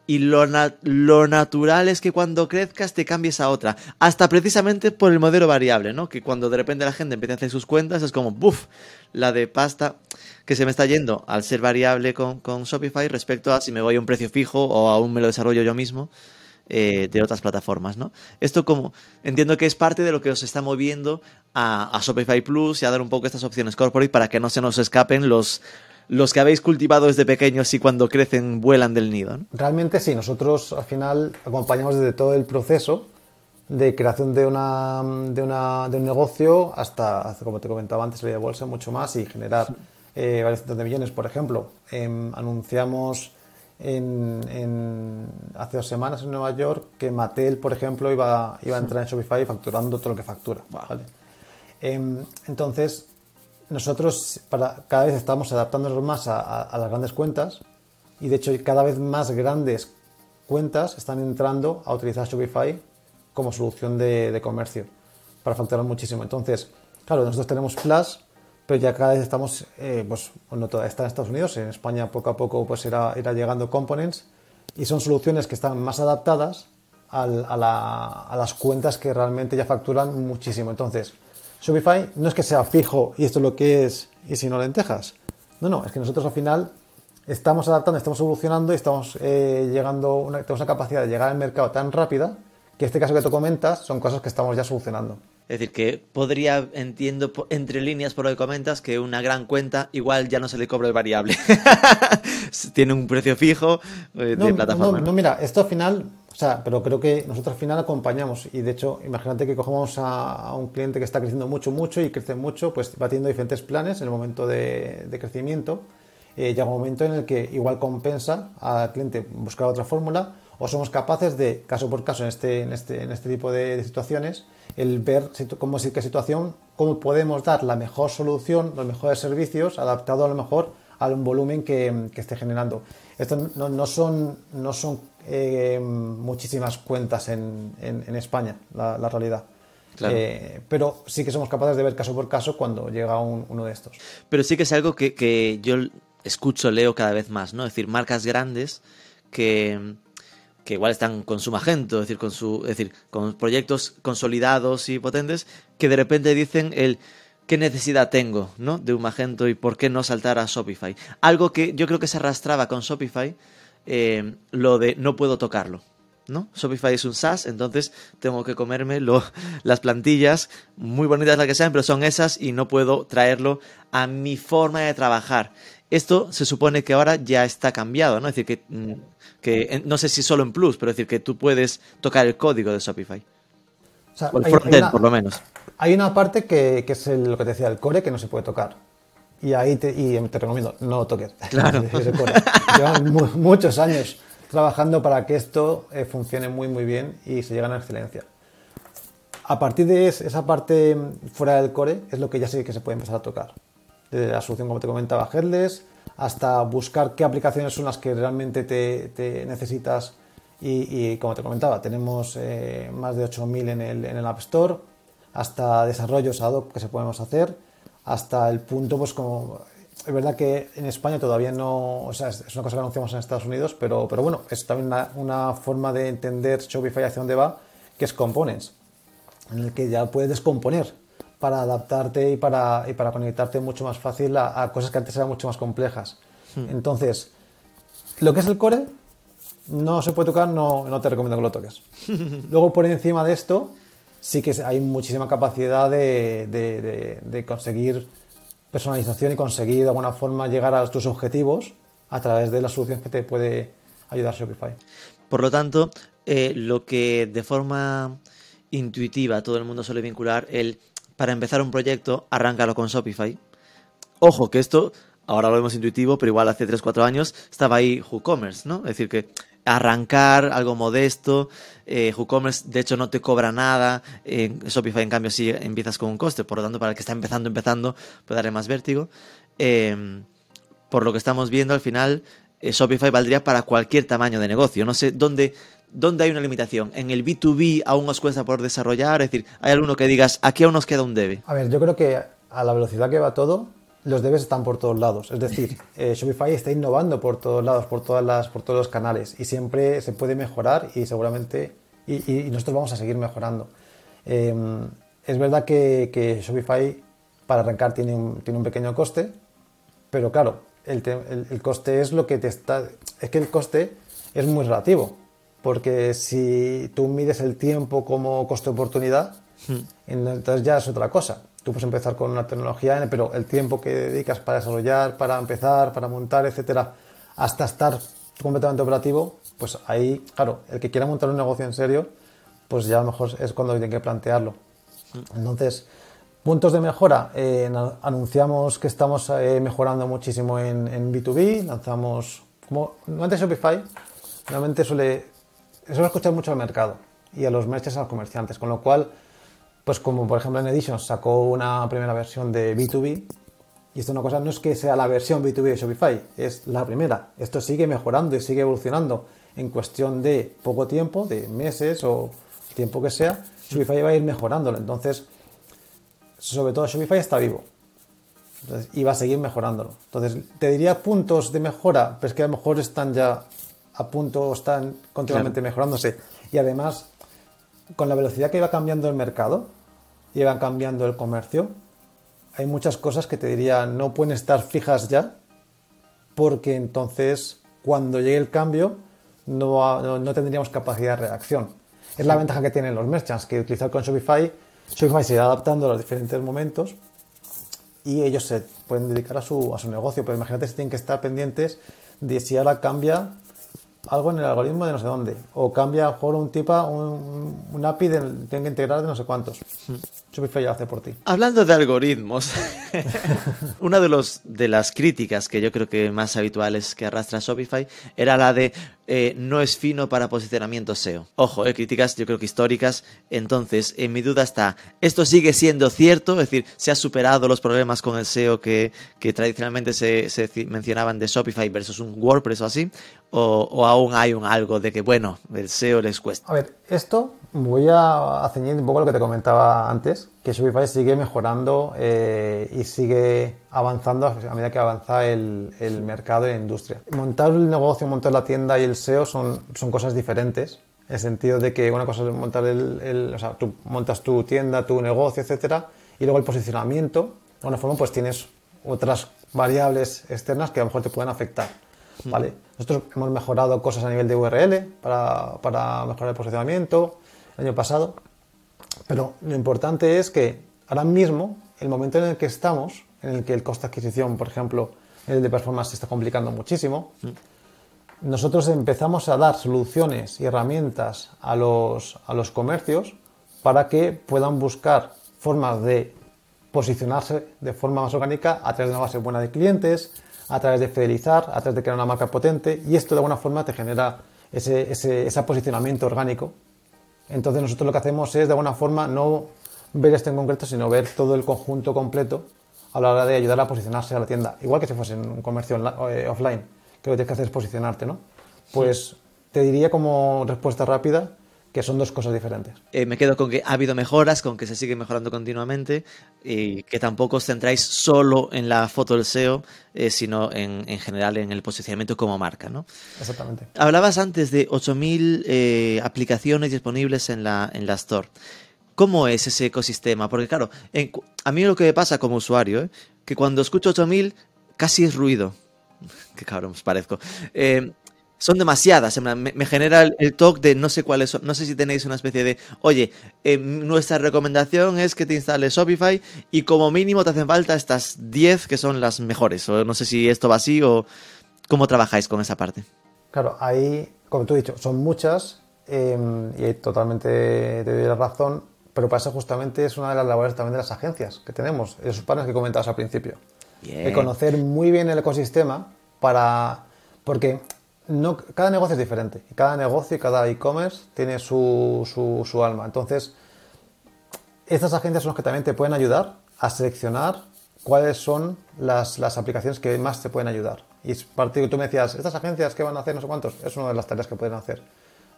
y lo, na- lo natural es que cuando crezcas te cambies a otra. Hasta precisamente por el modelo variable, ¿no? Que cuando de repente la gente empieza a hacer sus cuentas es como, ¡buf! La de pasta que se me está yendo al ser variable con, con Shopify respecto a si me voy a un precio fijo o aún me lo desarrollo yo mismo eh, de otras plataformas, ¿no? Esto como entiendo que es parte de lo que os está moviendo a, a Shopify Plus y a dar un poco estas opciones corporate para que no se nos escapen los, los que habéis cultivado desde pequeños y cuando crecen vuelan del nido, ¿no? Realmente sí, nosotros al final acompañamos desde todo el proceso de creación de, una, de, una- de un negocio hasta, como te comentaba antes, salir de bolsa, mucho más y generar eh, varios cientos de millones. Por ejemplo, em, anunciamos en, en- hace dos semanas en Nueva York que Mattel, por ejemplo, iba, iba a entrar en Shopify facturando todo lo que factura. ¿vale? Em, entonces, nosotros para, cada vez estamos adaptándonos más a, a- a las grandes cuentas y de hecho cada vez más grandes cuentas están entrando a utilizar Shopify como solución de, de comercio para facturar muchísimo. Entonces, claro, nosotros tenemos Plus, pero ya cada vez estamos, eh, pues, bueno, toda está en Estados Unidos, en España poco a poco pues irá, irá llegando Components y son soluciones que están más adaptadas al- a, la- a las cuentas que realmente ya facturan muchísimo. Entonces, Shopify no es que sea fijo y esto es lo que es y si no lentejas. No, no, es que nosotros al final estamos adaptando, estamos evolucionando y estamos eh, llegando, una, tenemos una capacidad de llegar al mercado tan rápida que este caso que tú comentas son cosas que estamos ya solucionando. Es decir, que podría, entiendo entre líneas por lo que comentas, que una gran cuenta igual ya no se le cobra el variable. Tiene un precio fijo eh, de No, plataforma. no, no, mira, esto al final, o sea, pero creo que nosotros al final acompañamos y de hecho, imagínate que cogemos a, a un cliente que está creciendo mucho, mucho y crece mucho, pues va teniendo diferentes planes en el momento de, crecimiento. Eh, llega un momento en el que igual compensa al cliente buscar otra fórmula o somos capaces de, caso por caso, en este, en este, en este tipo de, de situaciones, el ver cómo es qué situación, cómo podemos dar la mejor solución, los mejores servicios, adaptado a lo mejor al volumen que, esté generando. Esto no son, no son eh, muchísimas cuentas en, en- en España, la, la realidad. Claro. Eh, pero sí que somos capaces de ver caso por caso cuando llega un- uno de estos. Pero sí que es algo que, que yo escucho, leo cada vez más, ¿no? Es decir, marcas grandes que, que igual están con su Magento, es decir, con su, es decir, con proyectos consolidados y potentes, que de repente dicen el qué necesidad tengo, ¿no? De un Magento y por qué no saltar a Shopify. Algo que yo creo que se arrastraba con Shopify, eh, lo de no puedo tocarlo. ¿No? Shopify es un SaaS, entonces tengo que comerme lo- las plantillas, muy bonitas las que sean, pero son esas y no puedo traerlo a mi forma de trabajar. Esto se supone que ahora ya está cambiado, ¿no? Es decir, que, mm, que no sé si solo en Plus, pero es decir, que tú puedes tocar el código de Shopify. O sea, O el frontend, por lo menos. Hay una parte que, que es el- lo que te decía, el core, que no se puede tocar. Y ahí te, y te recomiendo, no lo toques. Claro. Llevan mu- muchos años trabajando para que esto eh, funcione muy, muy bien y se llegue a la excelencia. A partir de es- esa parte fuera del core es lo que ya sé que se puede empezar a tocar. Desde la solución, como te comentaba, Headless, hasta buscar qué aplicaciones son las que realmente te, te necesitas. Y, y, como te comentaba, tenemos eh, más de 8.000 en el, en el App Store, hasta desarrollos ad hoc que se podemos hacer, hasta el punto, pues como... Es verdad que en España todavía no... O sea, es una cosa que anunciamos en Estados Unidos, pero, pero bueno, es también una, una forma de entender Shopify hacia dónde va, que es Components en el que ya puedes descomponer para adaptarte y para, y para conectarte mucho más fácil a, a cosas que antes eran mucho más complejas. Entonces, lo que es el core no se puede tocar, no, no te recomiendo que lo toques. Luego, por encima de esto, sí que hay muchísima capacidad de, de- conseguir personalización y conseguir de alguna forma llegar a tus objetivos a través de la solución que te puede ayudar Shopify. Por lo tanto, eh, lo que de forma intuitiva todo el mundo suele vincular, el para empezar un proyecto, arráncalo con Shopify. Ojo, que esto, ahora lo vemos intuitivo, pero igual hace 3-4 años estaba ahí WooCommerce, ¿no? Es decir, que arrancar algo modesto, eh, WooCommerce de hecho no te cobra nada, Shopify en cambio sí empiezas con un coste, por lo tanto para el que está empezando, empezando, puede darle más vértigo. Eh, por lo que estamos viendo al final, eh, Shopify valdría para cualquier tamaño de negocio. No sé dónde, dónde hay una limitación. En el B2B aún os cuesta por desarrollar, es decir, hay alguno que digas, aquí aún nos queda un debe. A ver, yo creo que a la velocidad que va todo, los debes están por todos lados. Es decir, eh, Shopify está innovando por todos lados, por, todas las, por todos los canales y siempre se puede mejorar y seguramente, y, y- y nosotros vamos a seguir mejorando. Eh, es verdad que, que Shopify para arrancar tiene un, tiene un pequeño coste, pero claro, el, te- el- el coste es lo que te está... Es que el coste es muy relativo, porque si tú mides el tiempo como coste-oportunidad, entonces ya es otra cosa. Tú puedes empezar con una tecnología, pero el tiempo que dedicas para desarrollar, para empezar, para montar, etcétera, hasta estar completamente operativo, pues ahí, claro, el que quiera montar un negocio en serio, pues ya a lo mejor es cuando tiene que plantearlo. Entonces, puntos de mejora. eh, anunciamos que estamos eh, mejorando muchísimo en, en B2B. Lanzamos, como antes Shopify, realmente suele, suele escuchar mucho al mercado y a los merchants, a los comerciantes. Con lo cual, pues como por ejemplo en Edition sacó una primera versión de B2B, Y esto es una cosa, no es que sea la versión B2B de Shopify, es la primera. Esto sigue mejorando y sigue evolucionando en cuestión de poco tiempo, de meses o tiempo que sea, Shopify va a ir mejorándolo. Entonces, sobre todo Shopify está vivo. Entonces, y va a seguir mejorándolo. Entonces, te diría puntos de mejora, pero es que a lo mejor están ya a punto, están continuamente mejorándose. Y además, con la velocidad que va cambiando el mercado y va cambiando el comercio, hay muchas cosas que te diría no pueden estar fijas ya, porque entonces cuando llegue el cambio no, no, no tendríamos capacidad de reacción. Es la ventaja que tienen los merchants, que utilizar con Shopify, Shopify se irá adaptando a los diferentes momentos y ellos se pueden dedicar a su, a su negocio. Pero imagínate si tienen que estar pendientes de si ahora cambia algo en el algoritmo de no sé dónde, o cambia a lo mejor un tipo, un, un API de, tienen que integrar de no sé cuántos. Shopify ya lo hace por ti. Hablando de algoritmos, una de, los, de las críticas que yo creo que más habituales que arrastra Shopify era la de eh, no es fino para posicionamiento SEO. Ojo, eh, críticas yo creo que históricas. Entonces, en mi duda está, ¿esto sigue siendo cierto? Es decir, ¿se ha superado los problemas con el SEO que, que tradicionalmente se, se mencionaban de Shopify versus un WordPress o así? O, ¿O, aún hay un algo de que, bueno, el SEO les cuesta? A ver, esto voy a ceñir un poco lo que te comentaba antes, que Shopify sigue mejorando eh, y sigue avanzando a medida que avanza el, el, mercado y la industria. Montar el negocio, montar la tienda y el SEO son, son cosas diferentes. En el sentido de que una cosa es montar el, el, o sea, tú montas tu tienda, tu negocio, etcétera, y luego el posicionamiento. De alguna forma, pues tienes otras variables externas que a lo mejor te pueden afectar. ¿vale? Nosotros hemos mejorado cosas a nivel de URL para, para mejorar el posicionamiento el año pasado. Pero lo importante es que ahora mismo, el momento en el que estamos, en el que el coste de adquisición, por ejemplo, el de performance se está complicando muchísimo, mm. nosotros empezamos a dar soluciones y herramientas a los, a los comercios para que puedan buscar formas de posicionarse de forma más orgánica a través de una base buena de clientes, a través de fidelizar, a través de crear una marca potente y esto de alguna forma te genera ese, ese, ese posicionamiento orgánico entonces nosotros lo que hacemos es de alguna forma no ver esto en concreto, sino ver todo el conjunto completo a la hora de ayudar a posicionarse a la tienda. Igual que si fuese en un comercio eh, offline, que lo que tienes que hacer es posicionarte, ¿no? Pues sí. te diría como respuesta rápida que son dos cosas diferentes. Eh, me quedo con que ha habido mejoras, con que se sigue mejorando continuamente y que tampoco os centráis solo en la foto del SEO, eh, sino en, en, general en el posicionamiento como marca, ¿no? Exactamente. Hablabas antes de 8.000 eh, aplicaciones disponibles en la, en la Store. ¿Cómo es ese ecosistema? Porque claro, en, a mí lo que me pasa como usuario, que cuando escucho 8.000 casi es ruido. Qué cabrón os parezco. Eh, son demasiadas. Me, me genera el, el, talk de no sé cuáles son. No sé si tenéis una especie de, oye, eh, nuestra recomendación es que te instales Shopify y como mínimo te hacen falta estas 10 que son las mejores. O no sé si esto va así o cómo trabajáis con esa parte. Claro, ahí, como tú has dicho, son muchas eh, y totalmente te doy la razón, pero para eso justamente es una de las labores también de las agencias que tenemos, esos partners que comentabas al principio. De conocer muy bien el ecosistema para... Porque no, cada negocio es diferente. Cada negocio y cada e-commerce tiene su, su, alma. Entonces, estas agencias son las que también te pueden ayudar a seleccionar cuáles son las, las aplicaciones que más te pueden ayudar. Y partido, tú me decías, estas agencias que van a hacer no sé cuántos, es una de las tareas que pueden hacer.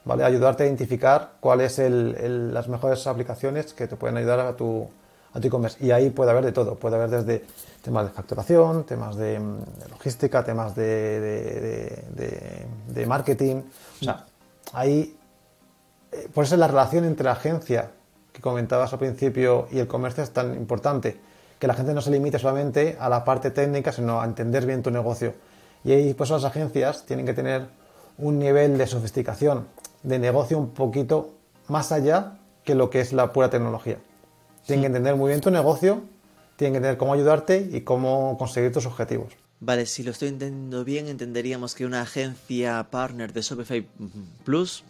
¿Vale? Ayudarte a identificar cuáles son las mejores aplicaciones que te pueden ayudar a tu, a tu e-commerce. Y ahí puede haber de todo. Puede haber desde temas de facturación, temas de, de logística, temas de, de, de, de, marketing. O sea, ahí, eh, por eso la relación entre la agencia que comentabas al principio y el comercio es tan importante. Que la gente no se limite solamente a la parte técnica, sino a entender bien tu negocio. Y ahí, pues las agencias tienen que tener un nivel de sofisticación de negocio un poquito más allá que lo que es la pura tecnología. Tienen que entender muy bien tu negocio, tienen que entender cómo ayudarte y cómo conseguir tus objetivos. Vale, si lo estoy entendiendo bien, entenderíamos que una agencia partner de Shopify Plus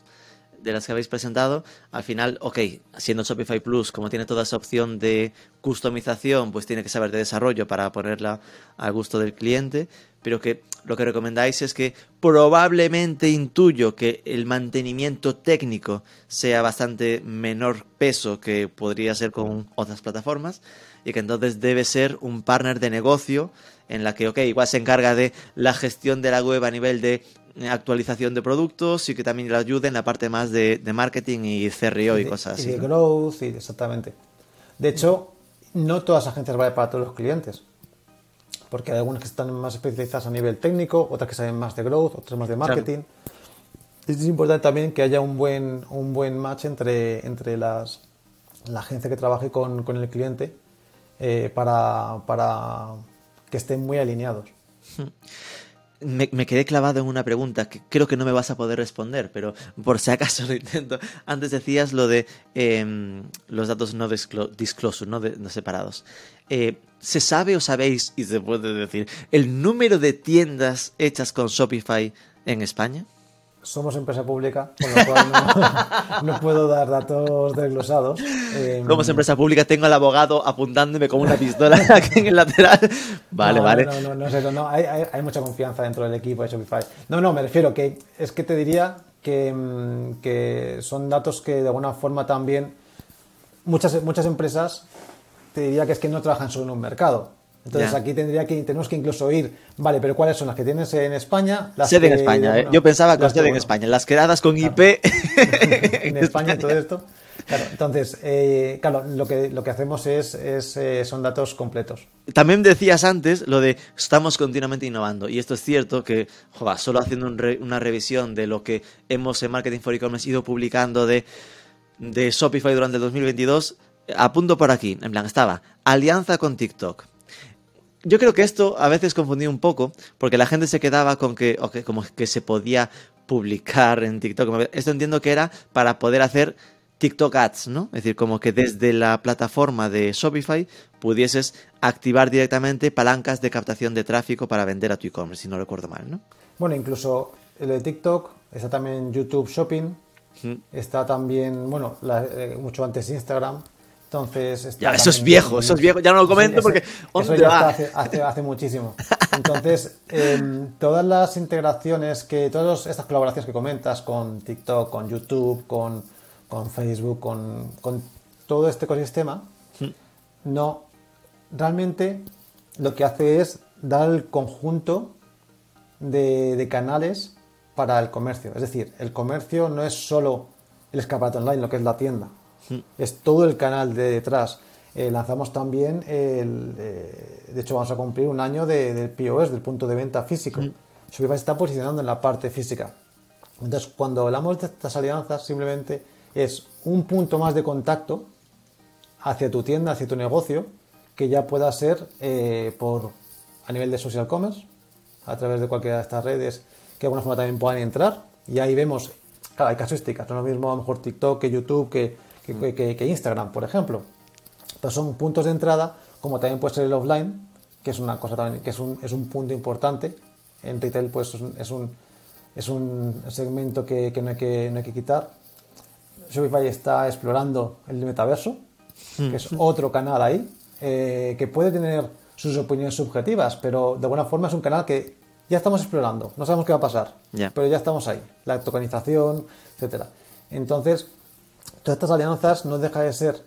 de las que habéis presentado, al final, ok, siendo Shopify Plus, como tiene toda esa opción de customización, pues tiene que saber de desarrollo para ponerla al gusto del cliente, pero que lo que recomendáis es que probablemente intuyo que el mantenimiento técnico sea bastante menor peso que podría ser con otras plataformas y que entonces debe ser un partner de negocio en la que, ok, igual se encarga de la gestión de la web a nivel de actualización de productos y que también le ayude en la parte más de, de marketing y CRO y, de- cosas y así. de ¿no? growth, y exactamente. De hecho, no todas las agencias valen para todos los clientes. Porque hay algunas que están más especializadas a nivel técnico, otras que saben más de growth, otras más de marketing. Es importante también que haya un buen, un buen match entre, entre las, la agencia que trabaje con, con el cliente eh, para, para que estén muy alineados. Me, quedé clavado en una pregunta que creo que no me vas a poder responder, pero por si acaso lo intento. Antes decías lo de em, los datos no disclo- disclosure, no, de- no separados. Eh, ¿Se sabe o sabéis, y se puede decir, el número de tiendas hechas con Shopify en España? Somos empresa pública, con lo cual no, no puedo dar datos desglosados. Eh, Como es empresa pública, tengo al abogado apuntándome con una pistola aquí en el lateral. Vale, no, vale. No, no, no, es eso, no, hay, hay- hay mucha confianza dentro del equipo de Shopify. No, no, me refiero que es que te diría que, mm, que son datos que de alguna forma también muchas, muchas empresas te diría que es que no trabajan solo en un mercado. Entonces Ya. aquí tendría que, tenemos que incluso ir, vale, pero ¿cuáles son las que tienes en España? Las Sede en España, ¿eh? Yo pensaba que las sede en España. Las quedadas con IP en España y todo esto. Claro, entonces, eh, claro, lo que, lo que hacemos es, es, eh, son datos completos. También decías antes lo de estamos continuamente innovando. Y esto es cierto que, joder, solo haciendo un re- una revisión de lo que hemos en Marketing for E-Commerce ido publicando de, de Shopify durante el 2022, apunto por aquí. En plan, estaba alianza con TikTok. Yo creo que esto a veces confundía un poco, porque la gente se quedaba con que, como que se podía publicar en TikTok. Esto entiendo que era para poder hacer TikTok Ads, ¿no? Es decir, como que desde la plataforma de Shopify pudieses activar directamente palancas de captación de tráfico para vender a tu e-commerce, si no recuerdo mal, ¿no? Bueno, incluso el de TikTok, está también YouTube Shopping, está también, bueno, la- eh, mucho antes Instagram. Entonces, está Ya, eso es viejo, eso es viejo, ya no lo comento Ese- porque, Eso ¿dónde ya va? está hace, hace, hace muchísimo. Entonces, em, todas las integraciones, que todas estas colaboraciones que comentas con TikTok, con YouTube, con, con Facebook, con, con todo este ecosistema, no, realmente lo que hace es dar el conjunto de, de canales para el comercio. Es decir, el comercio no es solo el escaparate online, lo que es la tienda. Es todo el canal de detrás. Eh, lanzamos también, el, eh, de hecho vamos a cumplir un año de- del POS, del punto de venta físico. Shopify se está posicionando en la parte física. Entonces, cuando hablamos de estas alianzas, simplemente es un punto más de contacto hacia tu tienda, hacia tu negocio, que ya pueda ser eh, por a nivel de social commerce, a través de cualquiera de estas redes, que de alguna forma también puedan entrar. Y ahí vemos, claro, hay casuísticas, no es lo mismo a lo mejor TikTok que YouTube, que, que- que- que Instagram, por ejemplo. Entonces son puntos de entrada, como también puede ser el offline, que es una cosa también, que es un, es un punto importante. En retail, pues es un, es un, es un segmento que, que no, hay que no hay que quitar. Shopify está explorando el metaverso, que es otro canal ahí, eh, que puede tener sus opiniones subjetivas, pero de alguna forma es un canal que ya estamos explorando, no sabemos qué va a pasar, Ya. pero ya estamos ahí, la tokenización, etcétera. Entonces, todas estas alianzas no deja de ser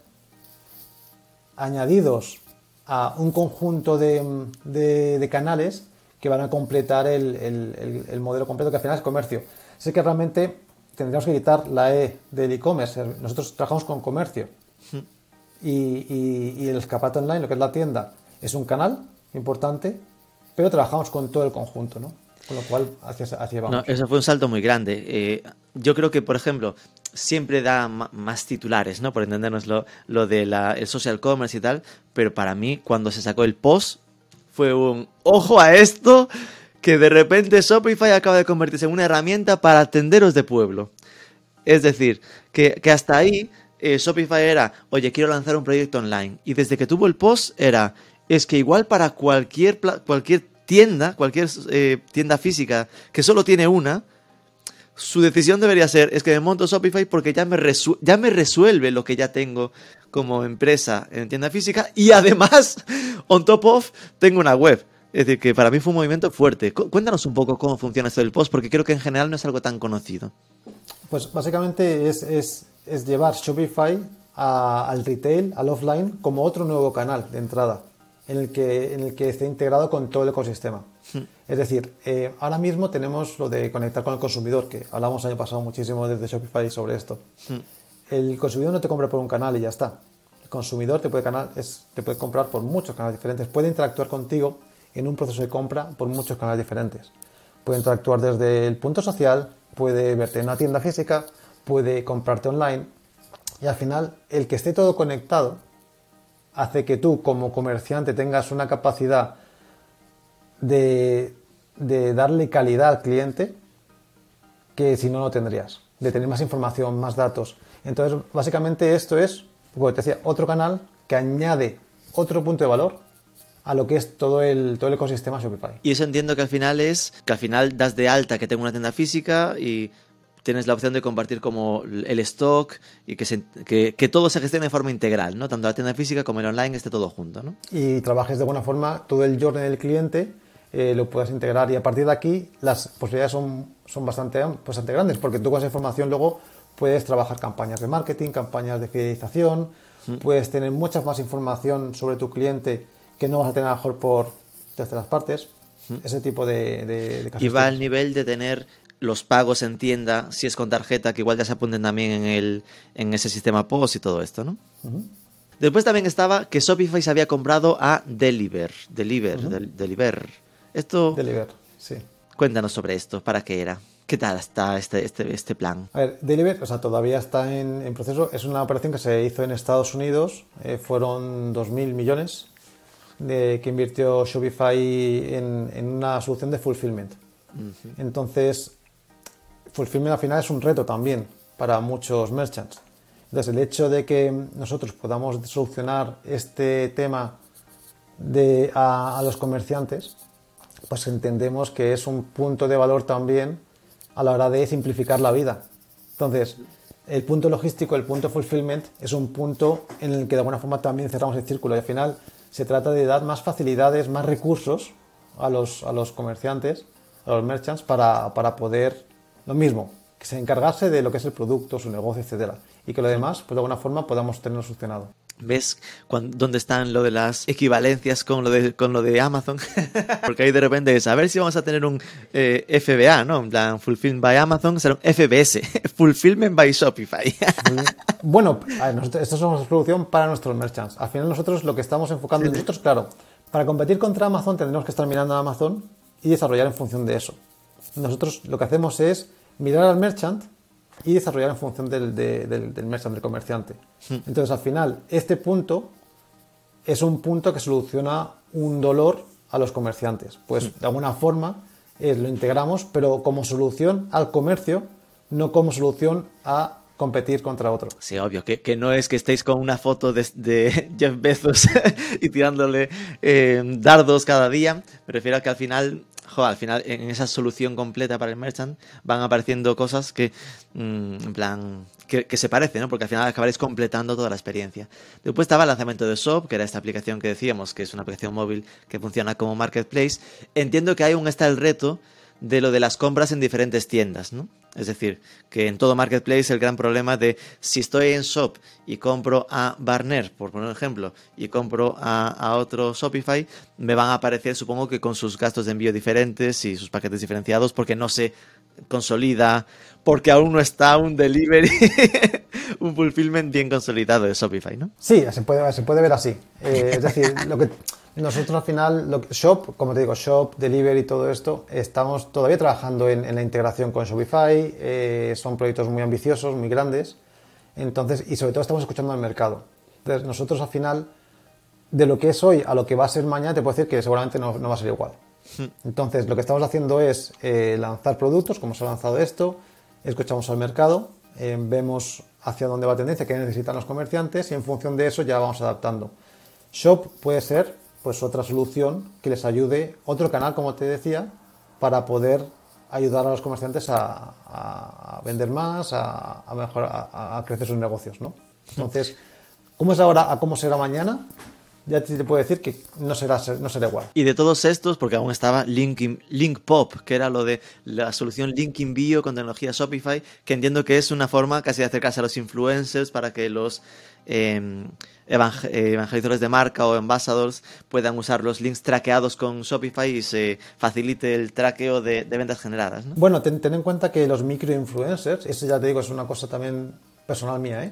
añadidos a un conjunto de, de- de canales que van a completar el, el- el- el modelo completo que al final es comercio. Sé que realmente tendríamos que quitar la E del e-commerce. Nosotros trabajamos con comercio y, y- y el escaparate online, lo que es la tienda, es un canal importante, pero trabajamos con todo el conjunto, ¿no? Con lo cual, hacia, hacia vamos. No, eso fue un salto muy grande. Eh, yo creo que, por ejemplo, siempre da más titulares, ¿no? Por entendernos lo, lo del social commerce y tal, pero para mí, cuando se sacó el post, fue un ojo a esto, que de repente Shopify acaba de convertirse en una herramienta para tenderos de pueblo. Es decir, que, que hasta ahí eh, Shopify era, oye, quiero lanzar un proyecto online. Y desde que tuvo el post era, es que igual para cualquier, cualquier tienda, cualquier eh, tienda física que solo tiene una, su decisión debería ser, es que me monto Shopify porque ya me, ya me resuelve lo que ya tengo como empresa en tienda física y además, on top of, tengo una web. Es decir, que para mí fue un movimiento fuerte. Cu- Cuéntanos un poco cómo funciona esto del post, porque creo que en general no es algo tan conocido. Pues básicamente es, es- es llevar Shopify al retail, al offline, como otro nuevo canal de entrada, en el que, en el que esté integrado con todo el ecosistema. Es decir, eh, ahora mismo tenemos lo de conectar con el consumidor, que hablamos el año pasado muchísimo desde Shopify sobre esto. El consumidor no te compra por un canal y ya está. El consumidor te puede, canal, es- te puede comprar por muchos canales diferentes, puede interactuar contigo en un proceso de compra por muchos canales diferentes. Puede interactuar desde el punto social, puede verte en una tienda física, puede comprarte online y al final el que esté todo conectado hace que tú como comerciante tengas una capacidad de, de darle calidad al cliente que si no no tendrías, de tener más información, más datos. Entonces, básicamente esto es, como te decía, otro canal que añade otro punto de valor a lo que es todo el, todo el ecosistema Shopify. Y eso entiendo que al final es que al final das de alta que tengo una tienda física y tienes la opción de compartir como el stock y que, se- que, que todo se gestione de forma integral, ¿no? Tanto la tienda física como el online esté todo junto, ¿no? y trabajes de buena forma todo el journey del cliente, eh, lo puedas integrar y a partir de aquí las posibilidades son, son bastante, bastante grandes porque tú con esa información luego puedes trabajar campañas de marketing, campañas de fidelización, puedes tener mucha más información sobre tu cliente que no vas a tener a lo mejor por terceras partes, ese tipo de, de, de Y va al nivel de tener los pagos en tienda, si es con tarjeta, que igual ya se apunten también en, el, en ese sistema POS y todo esto, ¿no? Después también estaba que Shopify se había comprado a Deliver. Deliver, del- Deliver. Esto, Deliver, sí. cuéntanos sobre esto, ¿para qué era? ¿Qué tal está este, este, este plan? A ver, Deliver, o sea, todavía está en, en proceso. Es una operación que se hizo en Estados Unidos. eh, fueron 2.000 millones de, que invirtió Shopify en, en una solución de fulfillment. Entonces, fulfillment al final es un reto también para muchos merchants. Entonces, el hecho de que nosotros podamos solucionar este tema de, a, a los comerciantes, pues entendemos que es un punto de valor también a la hora de simplificar la vida. Entonces, el punto logístico, el punto fulfillment, es un punto en el que de alguna forma también cerramos el círculo y al final se trata de dar más facilidades, más recursos a los, a los comerciantes, a los merchants, para, para poder lo mismo, que se encargarse de lo que es el producto, su negocio, etcétera, y que lo demás, pues de alguna forma podamos tenerlo solucionado. ¿Ves dónde están lo de las equivalencias con lo de, con lo de Amazon? Porque ahí de repente es, a ver si vamos a tener un eh, FBA, ¿no? En plan, Fulfillment by Amazon, será un FBS, Fulfillment by Shopify. Bueno, ver, nosotros, esto es una solución para nuestros merchants. Al final nosotros lo que estamos enfocando en nosotros, claro, para competir contra Amazon tendremos que estar mirando a Amazon y desarrollar en función de eso. Nosotros lo que hacemos es mirar al merchant y desarrollar en función del, de- del- del merchant, del comerciante. Entonces al final, este punto es un punto que soluciona un dolor a los comerciantes. Pues de alguna forma eh, lo integramos, pero como solución al comercio, no como solución a competir contra otro. Sí, obvio, que, que no es que estéis con una foto de, de Jeff Bezos y tirándole eh, dardos cada día. Me refiero a que al final, al final, en esa solución completa para el merchant van apareciendo cosas que, mm, en plan, que, se parecen, ¿no? Porque al final acabaréis completando toda la experiencia. Después estaba el lanzamiento de Shop, que era esta aplicación que decíamos, que es una aplicación móvil que funciona como marketplace. Entiendo que ahí aún está el reto de lo de las compras en diferentes tiendas, ¿no? Es decir, que en todo marketplace el gran problema de si estoy en Shop y compro a Barner, por poner un ejemplo, y compro a, a otro Shopify, me van a aparecer, supongo que con sus gastos de envío diferentes y sus paquetes diferenciados, porque no se consolida, porque aún no está un delivery, un fulfillment bien consolidado de Shopify, ¿no? Sí, se puede, se puede ver así. Eh, es decir, lo que nosotros al final, lo Shop, como te digo, Shop, Delivery y todo esto, estamos todavía trabajando en, en la integración con Shopify. eh, son proyectos muy ambiciosos, muy grandes. Entonces, y sobre todo estamos escuchando al mercado. Entonces, nosotros al final, de lo que es hoy a lo que va a ser mañana, te puedo decir que seguramente no, no va a ser igual. Entonces, lo que estamos haciendo es eh, lanzar productos, como se ha lanzado esto, escuchamos al mercado, eh, vemos hacia dónde va la tendencia, qué necesitan los comerciantes y en función de eso ya vamos adaptando. Shop puede ser pues otra solución que les ayude, otro canal, como te decía, para poder ayudar a los comerciantes a, vender más, a, a mejorar, a, a crecer sus negocios, ¿no? Entonces, ¿cómo es ahora a cómo será mañana? Ya te, puedo decir que no será, no será igual. Y de todos estos, porque aún estaba Link, in- Link Pop, que era lo de la solución Link Envío con tecnología Shopify, que entiendo que es una forma casi de acercarse a los influencers para que los eh, evang- eh, evangelizadores de marca o ambassadors puedan usar los links traqueados con Shopify y se facilite el traqueo de, de ventas generadas. ¿no? Bueno, ten, ten en cuenta que los microinfluencers, eso ya te digo, es una cosa también personal mía, ¿eh?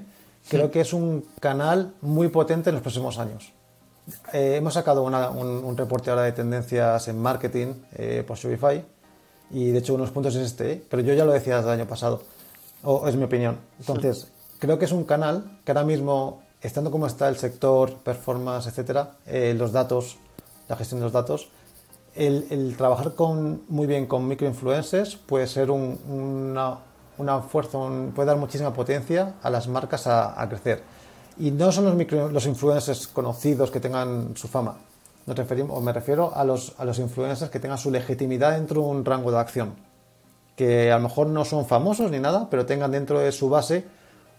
creo que es un canal muy potente en los próximos años. Eh, hemos sacado una- un, un reporte ahora de tendencias en marketing eh, por Shopify y de hecho unos puntos es este, ¿eh? pero yo ya lo decía desde el año pasado, o es mi opinión. Entonces, creo que es un canal que ahora mismo, estando como está el sector, performance, etcétera, eh, los datos, la gestión de los datos, el, el trabajar con, muy bien con microinfluencers puede ser un- una, una fuerza, un- puede dar muchísima potencia a las marcas a, a crecer. Y no son los, micro, los influencers conocidos que tengan su fama. Nos referimos, o me refiero a los, a los influencers que tengan su legitimidad dentro de un rango de acción. Que a lo mejor no son famosos ni nada, pero tengan dentro de su base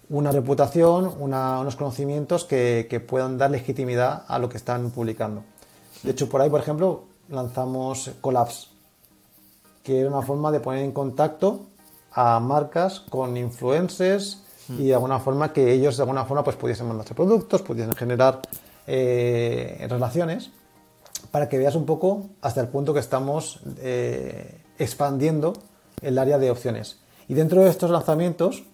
una reputación, unos conocimientos que, que puedan dar legitimidad a lo que están publicando. De hecho, por ahí, por ejemplo, lanzamos Collabs, que era una forma de poner en contacto a marcas con influencers y de alguna forma que ellos de alguna forma pues pudiesen mandarse productos, pudiesen generar eh, relaciones para que veas un poco hasta el punto que estamos eh, expandiendo el área de opciones. Y dentro de estos lanzamientos,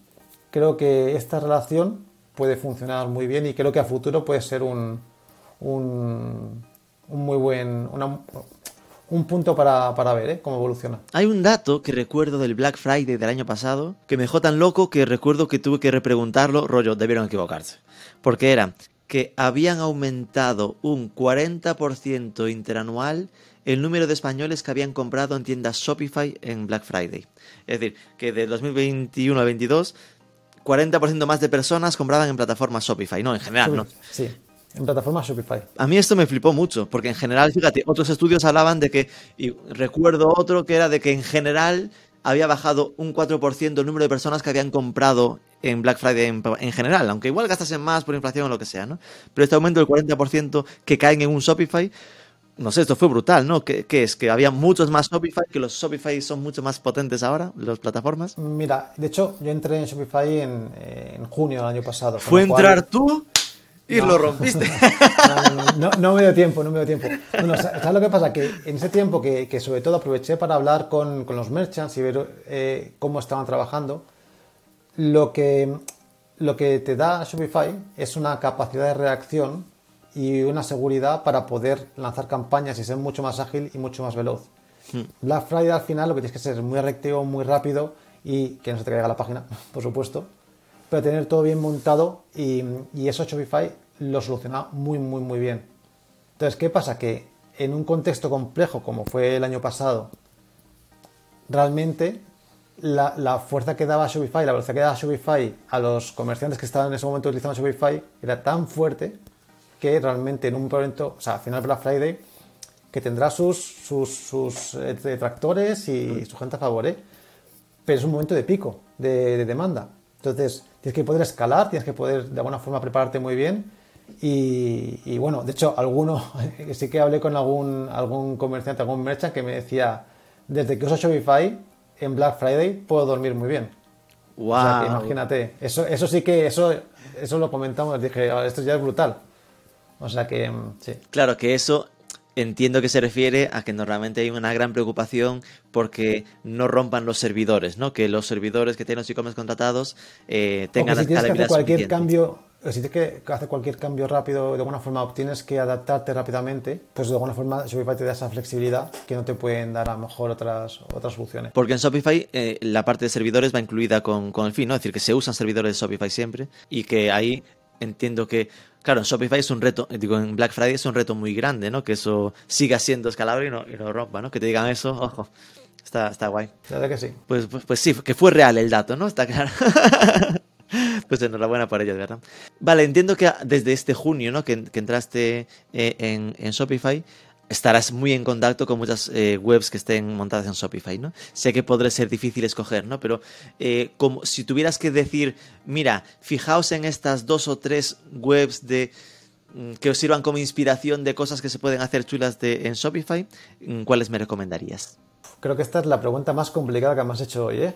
creo que esta relación puede funcionar muy bien y creo que a futuro puede ser un, un, muy buen, un punto para, para ver ¿eh? cómo evoluciona. Hay un dato que recuerdo del Black Friday del año pasado que me dejó tan loco que recuerdo que tuve que repreguntarlo, rollo, debieron equivocarse. Porque era que habían aumentado un 40% interanual el número de españoles que habían comprado en tiendas Shopify en Black Friday. Es decir, que de 2021 a 2022, 40% más de personas compraban en plataformas Shopify, no, en general, ¿no? Sí, en plataforma Shopify. A mí esto me flipó mucho, porque en general, fíjate, otros estudios hablaban de que, y recuerdo otro que era de que en general había bajado un 4% el número de personas que habían comprado en Black Friday en, en general, aunque igual gastasen más por inflación o lo que sea, ¿no? Pero este aumento del 40% que caen en un Shopify, no sé, esto fue brutal, ¿no? ¿Qué, qué es? Que había muchos más Shopify, que los Shopify son mucho más potentes ahora, las plataformas. Mira, de hecho, yo entré en Shopify en, en junio del año pasado. Fue cual- entrar tú y lo rompiste. No, no, no, no me dio tiempo, no me dio tiempo. Bueno, sa- ¿sabes lo que pasa? Que en ese tiempo que, que sobre todo aproveché para hablar con, con los merchants y ver eh, cómo estaban trabajando, lo que, lo que te da Shopify es una capacidad de reacción y una seguridad para poder lanzar campañas y ser mucho más ágil y mucho más veloz. Black Friday al final lo que tienes que ser es muy reactivo, muy rápido y que no se te caiga la página, por supuesto, pero tener todo bien montado y, y eso Shopify lo soluciona muy, muy, muy bien. Entonces, ¿qué pasa? Que en un contexto complejo como fue el año pasado, realmente la, la fuerza que daba Shopify, la velocidad que daba Shopify a los comerciantes que estaban en ese momento utilizando Shopify era tan fuerte que realmente en un momento, o sea, al final de Black Friday, que tendrá sus, sus, sus eh, detractores y su gente a favor, ¿eh? pero es un momento de pico, de, de demanda. Entonces, tienes que poder escalar, tienes que poder de alguna forma prepararte muy bien. Y, y bueno, de hecho, alguno, sí que hablé con algún, algún comerciante, algún merchant que me decía, desde que uso Shopify, en Black Friday puedo dormir muy bien. ¡Wow! O sea, que imagínate, eso, eso sí que, eso, eso lo comentamos, dije, "Ah, esto ya es brutal. O sea que, mm, sí. Claro que eso entiendo que se refiere a que normalmente hay una gran preocupación porque no rompan los servidores, ¿no? Que los servidores que tienen los e-commerce contratados eh, O que tengan si tienes que hacer cualquier suficiente. cambio, si tienes que hacer cualquier cambio rápido, de alguna forma tienes que adaptarte rápidamente, pues de alguna forma Shopify te da esa flexibilidad que no te pueden dar a lo mejor otras, otras soluciones. Porque en Shopify eh, la parte de servidores va incluida con, con el fin, ¿no? Es decir, que se usan servidores de Shopify siempre y que ahí entiendo que, claro, en Shopify es un reto, eh, digo, en Black Friday es un reto muy grande, ¿no? Que eso siga siendo escalable y no, y no rompa, ¿no? Que te digan eso, ojo, está, está guay. La verdad que sí. Pues, pues, pues sí, que fue real el dato, ¿no? Está claro. pues enhorabuena por ello, de verdad. Vale, entiendo que desde este junio, ¿no? Que, que entraste eh, en, en Shopify, estarás muy en contacto con muchas eh, webs que estén montadas en Shopify, ¿no? Sé que podrá ser difícil escoger, ¿no? Pero eh, como si tuvieras que decir, mira, fijaos en estas dos o tres webs de mm, que os sirvan como inspiración de cosas que se pueden hacer chulas de, en Shopify, mm, ¿cuáles me recomendarías? Creo que esta es la pregunta más complicada que me has hecho hoy, ¿eh?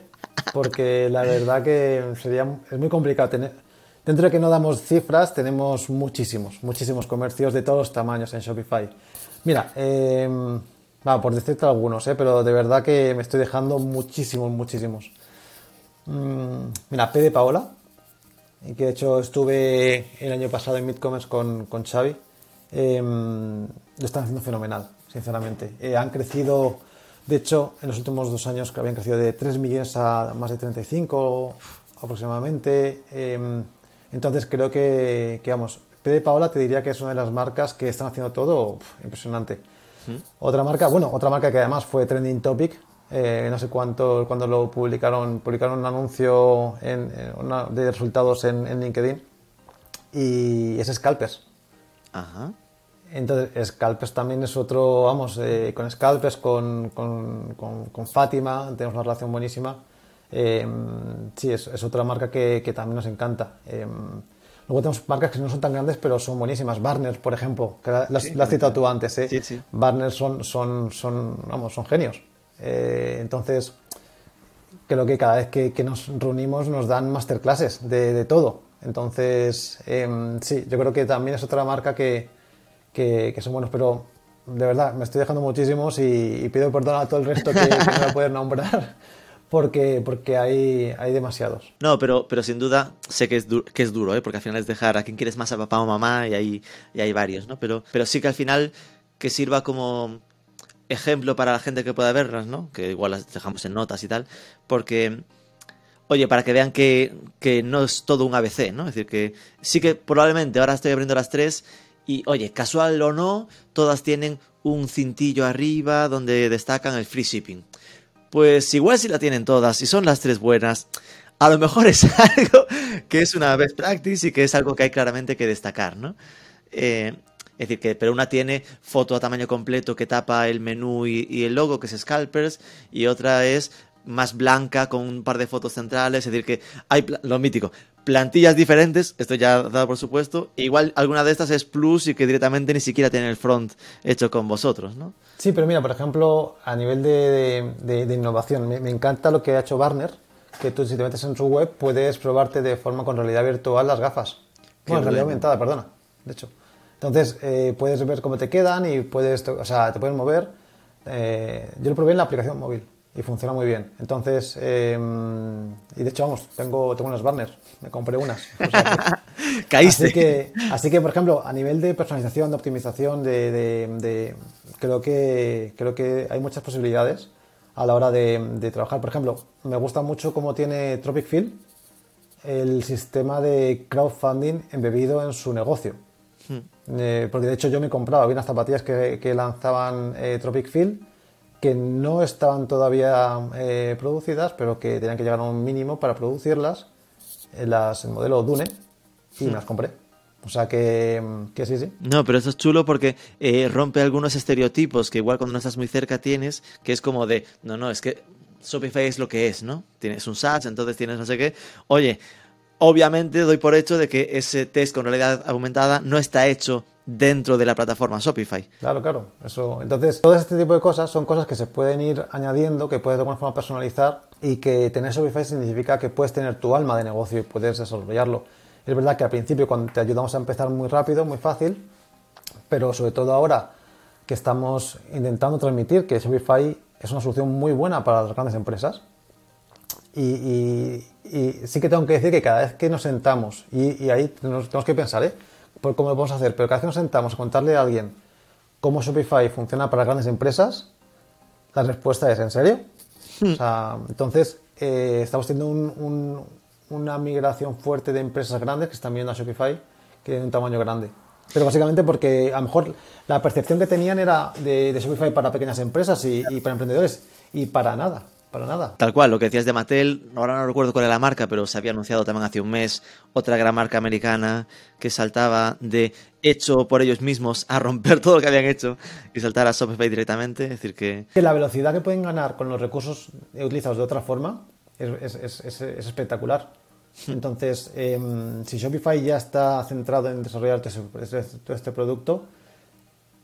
Porque la verdad que sería, es muy complicado tener... Dentro de que no damos cifras, tenemos muchísimos, muchísimos comercios de todos los tamaños en Shopify. Mira, eh, por decirte algunos, ¿eh? pero de verdad que me estoy dejando muchísimos, muchísimos. Mm, mira, P de Paola, que de hecho estuve el año pasado en Midcommerce con, con Xavi. Eh, lo están haciendo fenomenal, sinceramente. Eh, han crecido de hecho, en los últimos dos años que habían crecido de 3 millones a más de 35 aproximadamente. Em, entonces creo que, vamos, P Paola te diría que es una de las marcas que están haciendo todo impresionante. Otra marca, bueno, otra marca que además fue trending topic, eh, no sé cuánto, cuando lo publicaron, publicaron un anuncio de resultados en, en, LinkedIn y es Scalpers. Ajá. Entonces, Scalpers también es otro, vamos, eh, con Scalpers, con, con, con, Fátima, tenemos una relación buenísima. Eh, sí, es, es, otra marca que, que, también nos encanta. Eh, luego tenemos marcas que no son tan grandes, pero son buenísimas. Barners, por ejemplo, que las, las has citado tú antes. ¿eh? Sí, sí. Barners son, son, son, vamos, son genios. entonces, creo que cada vez que, que, nos reunimos nos dan masterclasses de, de todo. Entonces, sí, yo creo que también es otra marca que, que, son buenos, pero de verdad me estoy dejando muchísimos y, pido perdón a todo el resto que, que no voy a poder nombrar. Porque, porque hay, hay demasiados. No, pero, pero sin duda sé que es, que es duro, ¿eh? porque al final es dejar a quien quieres más a papá o mamá y hay, y hay varios, ¿no? Pero, pero sí que al final que sirva como ejemplo para la gente que pueda verlas, ¿no? Que igual las dejamos en notas y tal, porque oye, para que vean que, que, no es todo un ABC, ¿no? Es decir, que sí que probablemente ahora estoy abriendo las tres y oye, casual o no, todas tienen un cintillo arriba donde destacan el free shipping. Pues igual si la tienen todas y son las tres buenas, a lo mejor es algo que es una best practice y que es algo que hay claramente que destacar, ¿no? Eh, es decir, que pero una tiene foto a tamaño completo que tapa el menú y, y, el logo, que es Scalpers, y otra es más blanca con un par de fotos centrales, es decir, que hay lo mítico, plantillas diferentes, esto ya dado por supuesto, igual alguna de estas es plus y que directamente ni siquiera tiene el front hecho con vosotros, ¿no? Sí, pero mira, por ejemplo, a nivel de, de, innovación, me, encanta lo que ha hecho Barner, que tú si te metes en su web puedes probarte de forma con realidad virtual las gafas. bueno, realidad aumentada, perdona, de hecho. Entonces, eh, puedes ver cómo te quedan y puedes, o sea, te puedes mover. Eh, yo lo probé en la aplicación móvil y funciona muy bien. Entonces, em, y de hecho, vamos, tengo, tengo unas banners, me compré unas. Caíste. Así que, así que, por ejemplo, a nivel de personalización, de optimización, de, de, creo, que, creo que hay muchas posibilidades a la hora de, trabajar. Por ejemplo, me gusta mucho cómo tiene Tropic Field el sistema de crowdfunding embebido en su negocio. Hmm. Eh, porque de hecho yo me compraba, había unas zapatillas que, que lanzaban eh, Tropic Field que no estaban todavía eh, producidas, pero que tenían que llegar a un mínimo para producirlas, las, el modelo Dune, y me las compré. O sea que, que, sí, sí. No, pero eso es chulo porque eh, rompe algunos estereotipos que igual cuando no estás muy cerca tienes, que es como de, no, no, es que Shopify es lo que es, ¿no? Tienes un SaaS, entonces tienes no sé qué. Oye, obviamente doy por hecho de que ese test con realidad aumentada no está hecho dentro de la plataforma Shopify. Claro, claro. Eso. Entonces, todo este tipo de cosas son cosas que se pueden ir añadiendo, que puedes de alguna forma personalizar y que tener Shopify significa que puedes tener tu alma de negocio y puedes desarrollarlo. Es verdad que al principio cuando te ayudamos a empezar muy rápido, muy fácil, pero sobre todo ahora que estamos intentando transmitir que Shopify es una solución muy buena para las grandes empresas. Y, sí que tengo que decir que cada vez que nos sentamos, y, y ahí tenemos que pensar, ¿eh? Por cómo lo podemos hacer, pero cada vez que nos sentamos a contarle a alguien cómo Shopify funciona para grandes empresas, la respuesta es ¿en serio? Hmm. O sea, entonces eh, estamos teniendo una migración fuerte de empresas grandes que están viendo a Shopify que tienen un tamaño grande. Pero básicamente porque a lo mejor la percepción que tenían era de, Shopify para pequeñas empresas y, para emprendedores y para nada. Para nada. Tal cual, lo que decías de Mattel, ahora no recuerdo cuál era la marca, pero se había anunciado también hace un mes otra gran marca americana que saltaba de hecho por ellos mismos a romper todo lo que habían hecho y saltar a Shopify directamente. Es decir, que Que la velocidad que pueden ganar con los recursos utilizados de otra forma es, es- es- es- es espectacular. Entonces, em, si Shopify ya está centrado en desarrollar todo este producto,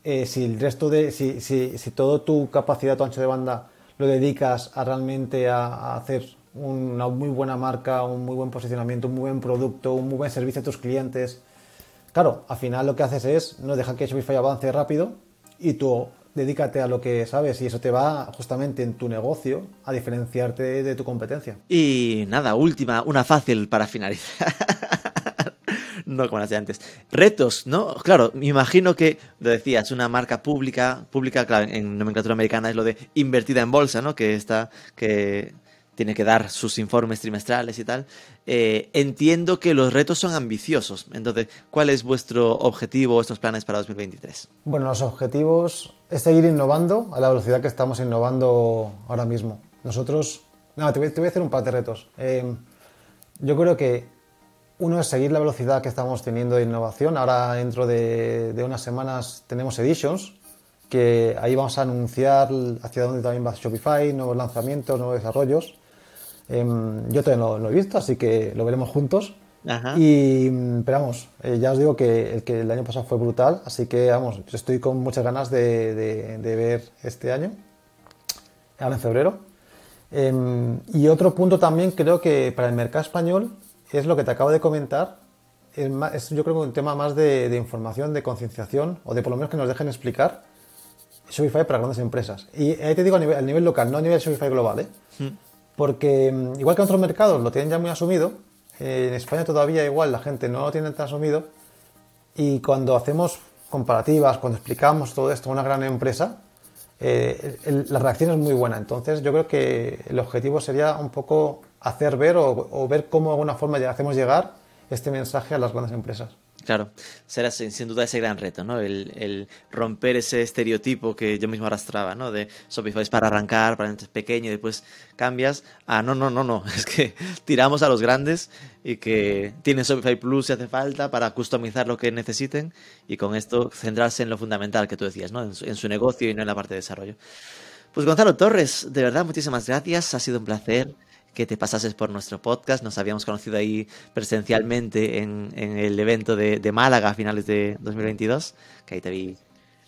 eh, si el resto de, si, si, si todo tu capacidad, tu ancho de banda lo dedicas a realmente a, hacer una muy buena marca, un muy buen posicionamiento, un muy buen producto, un muy buen servicio a tus clientes, claro, al final lo que haces es no dejar que Shopify avance rápido y tú dedícate a lo que sabes y eso te va justamente en tu negocio a diferenciarte de tu competencia. Y nada, última, una fácil para finalizar. no como las de antes. Retos, ¿no? Claro, me imagino que, lo decías, una marca pública, pública, claro, en nomenclatura americana es lo de invertida en bolsa, ¿no? Que está, que tiene que dar sus informes trimestrales y tal. Eh, entiendo que los retos son ambiciosos. Entonces, ¿cuál es vuestro objetivo, vuestros planes para 2023? Bueno, los objetivos es seguir innovando a la velocidad que estamos innovando ahora mismo. Nosotros, no, te te voy a hacer un par de retos. Eh, yo creo que uno es seguir la velocidad que estamos teniendo de innovación. Ahora, dentro de, de unas semanas, tenemos Editions, que ahí vamos a anunciar hacia dónde también va Shopify, nuevos lanzamientos, nuevos desarrollos. Em, yo todavía no lo he visto, así que lo veremos juntos. Ajá. Y, pero vamos, eh, ya os digo que el que el año pasado fue brutal, así que vamos, estoy con muchas ganas de, de- de ver este año, ahora en febrero. Em, y otro punto también creo que para el mercado español es lo que te acabo de comentar, es, yo creo que un tema más de, de información, de concienciación, o de por lo menos que nos dejen explicar Shopify para grandes empresas. Y ahí te digo a nivel, a nivel local, no a nivel Shopify global, ¿eh? Porque mm, igual que en otros mercados lo tienen ya muy asumido, eh, en España todavía igual la gente no lo tiene tan asumido y cuando hacemos comparativas, cuando explicamos todo esto a una gran empresa, eh, el- el- la reacción es muy buena. Entonces yo creo que el objetivo sería un poco hacer ver o, ver cómo de alguna forma lleg- hacemos llegar este mensaje a las grandes empresas. Claro, será sin, duda ese gran reto, ¿no? El, romper ese estereotipo que yo mismo arrastraba, ¿no? De Shopify es para arrancar, para es pequeño y después cambias a no, no, no, no, es que tiramos a los grandes y que tienen Shopify Plus si hace falta para customizar lo que necesiten y con esto centrarse en lo fundamental que tú decías, ¿no? En su, en su negocio y no en la parte de desarrollo. Pues Gonzalo Torres, de verdad, muchísimas gracias, ha sido un placer que te pasases por nuestro podcast. Nos habíamos conocido ahí presencialmente en, en el evento de, de Málaga a finales de 2022, que ahí te vi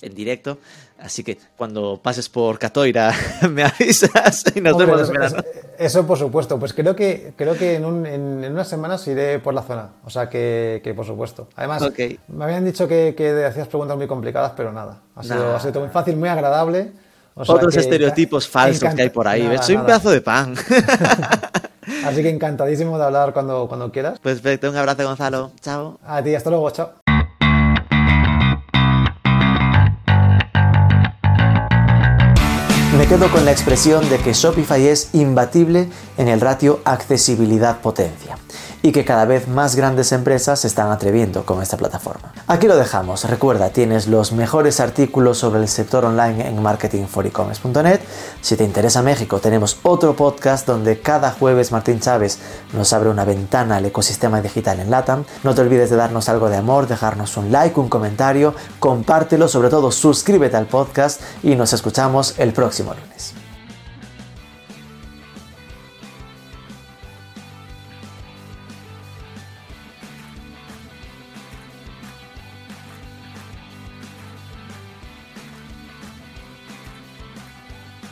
en directo. Así que cuando pases por Catoira me avisas y nos Hombre, vemos eso, verano. eso- por supuesto, pues creo que creo que en, un- en- en unas semanas iré por la zona, o sea que, que por supuesto. Además, Ok. me habían dicho que, que hacías preguntas muy complicadas, pero nada, ha sido, Nah. ha sido muy fácil, muy agradable. O sea Otros que- estereotipos que- falsos que hay por ahí. nada, Soy un pedazo de pan. Así que encantadísimo de hablar cuando, cuando quieras. Perfecto, un abrazo Gonzalo. Chao. A ti, hasta luego, chao. Me quedo con la expresión de que Shopify es imbatible en el ratio accesibilidad-potencia y que cada vez más grandes empresas se están atreviendo con esta plataforma. Aquí lo dejamos. Recuerda, tienes los mejores artículos sobre el sector online en marketingforecommerce.net. Si te interesa México, tenemos otro podcast donde cada jueves Martín Chávez nos abre una ventana al ecosistema digital en LATAM. No te olvides de darnos algo de amor, dejarnos un like, un comentario, compártelo, sobre todo suscríbete al podcast y nos escuchamos el próximo lunes.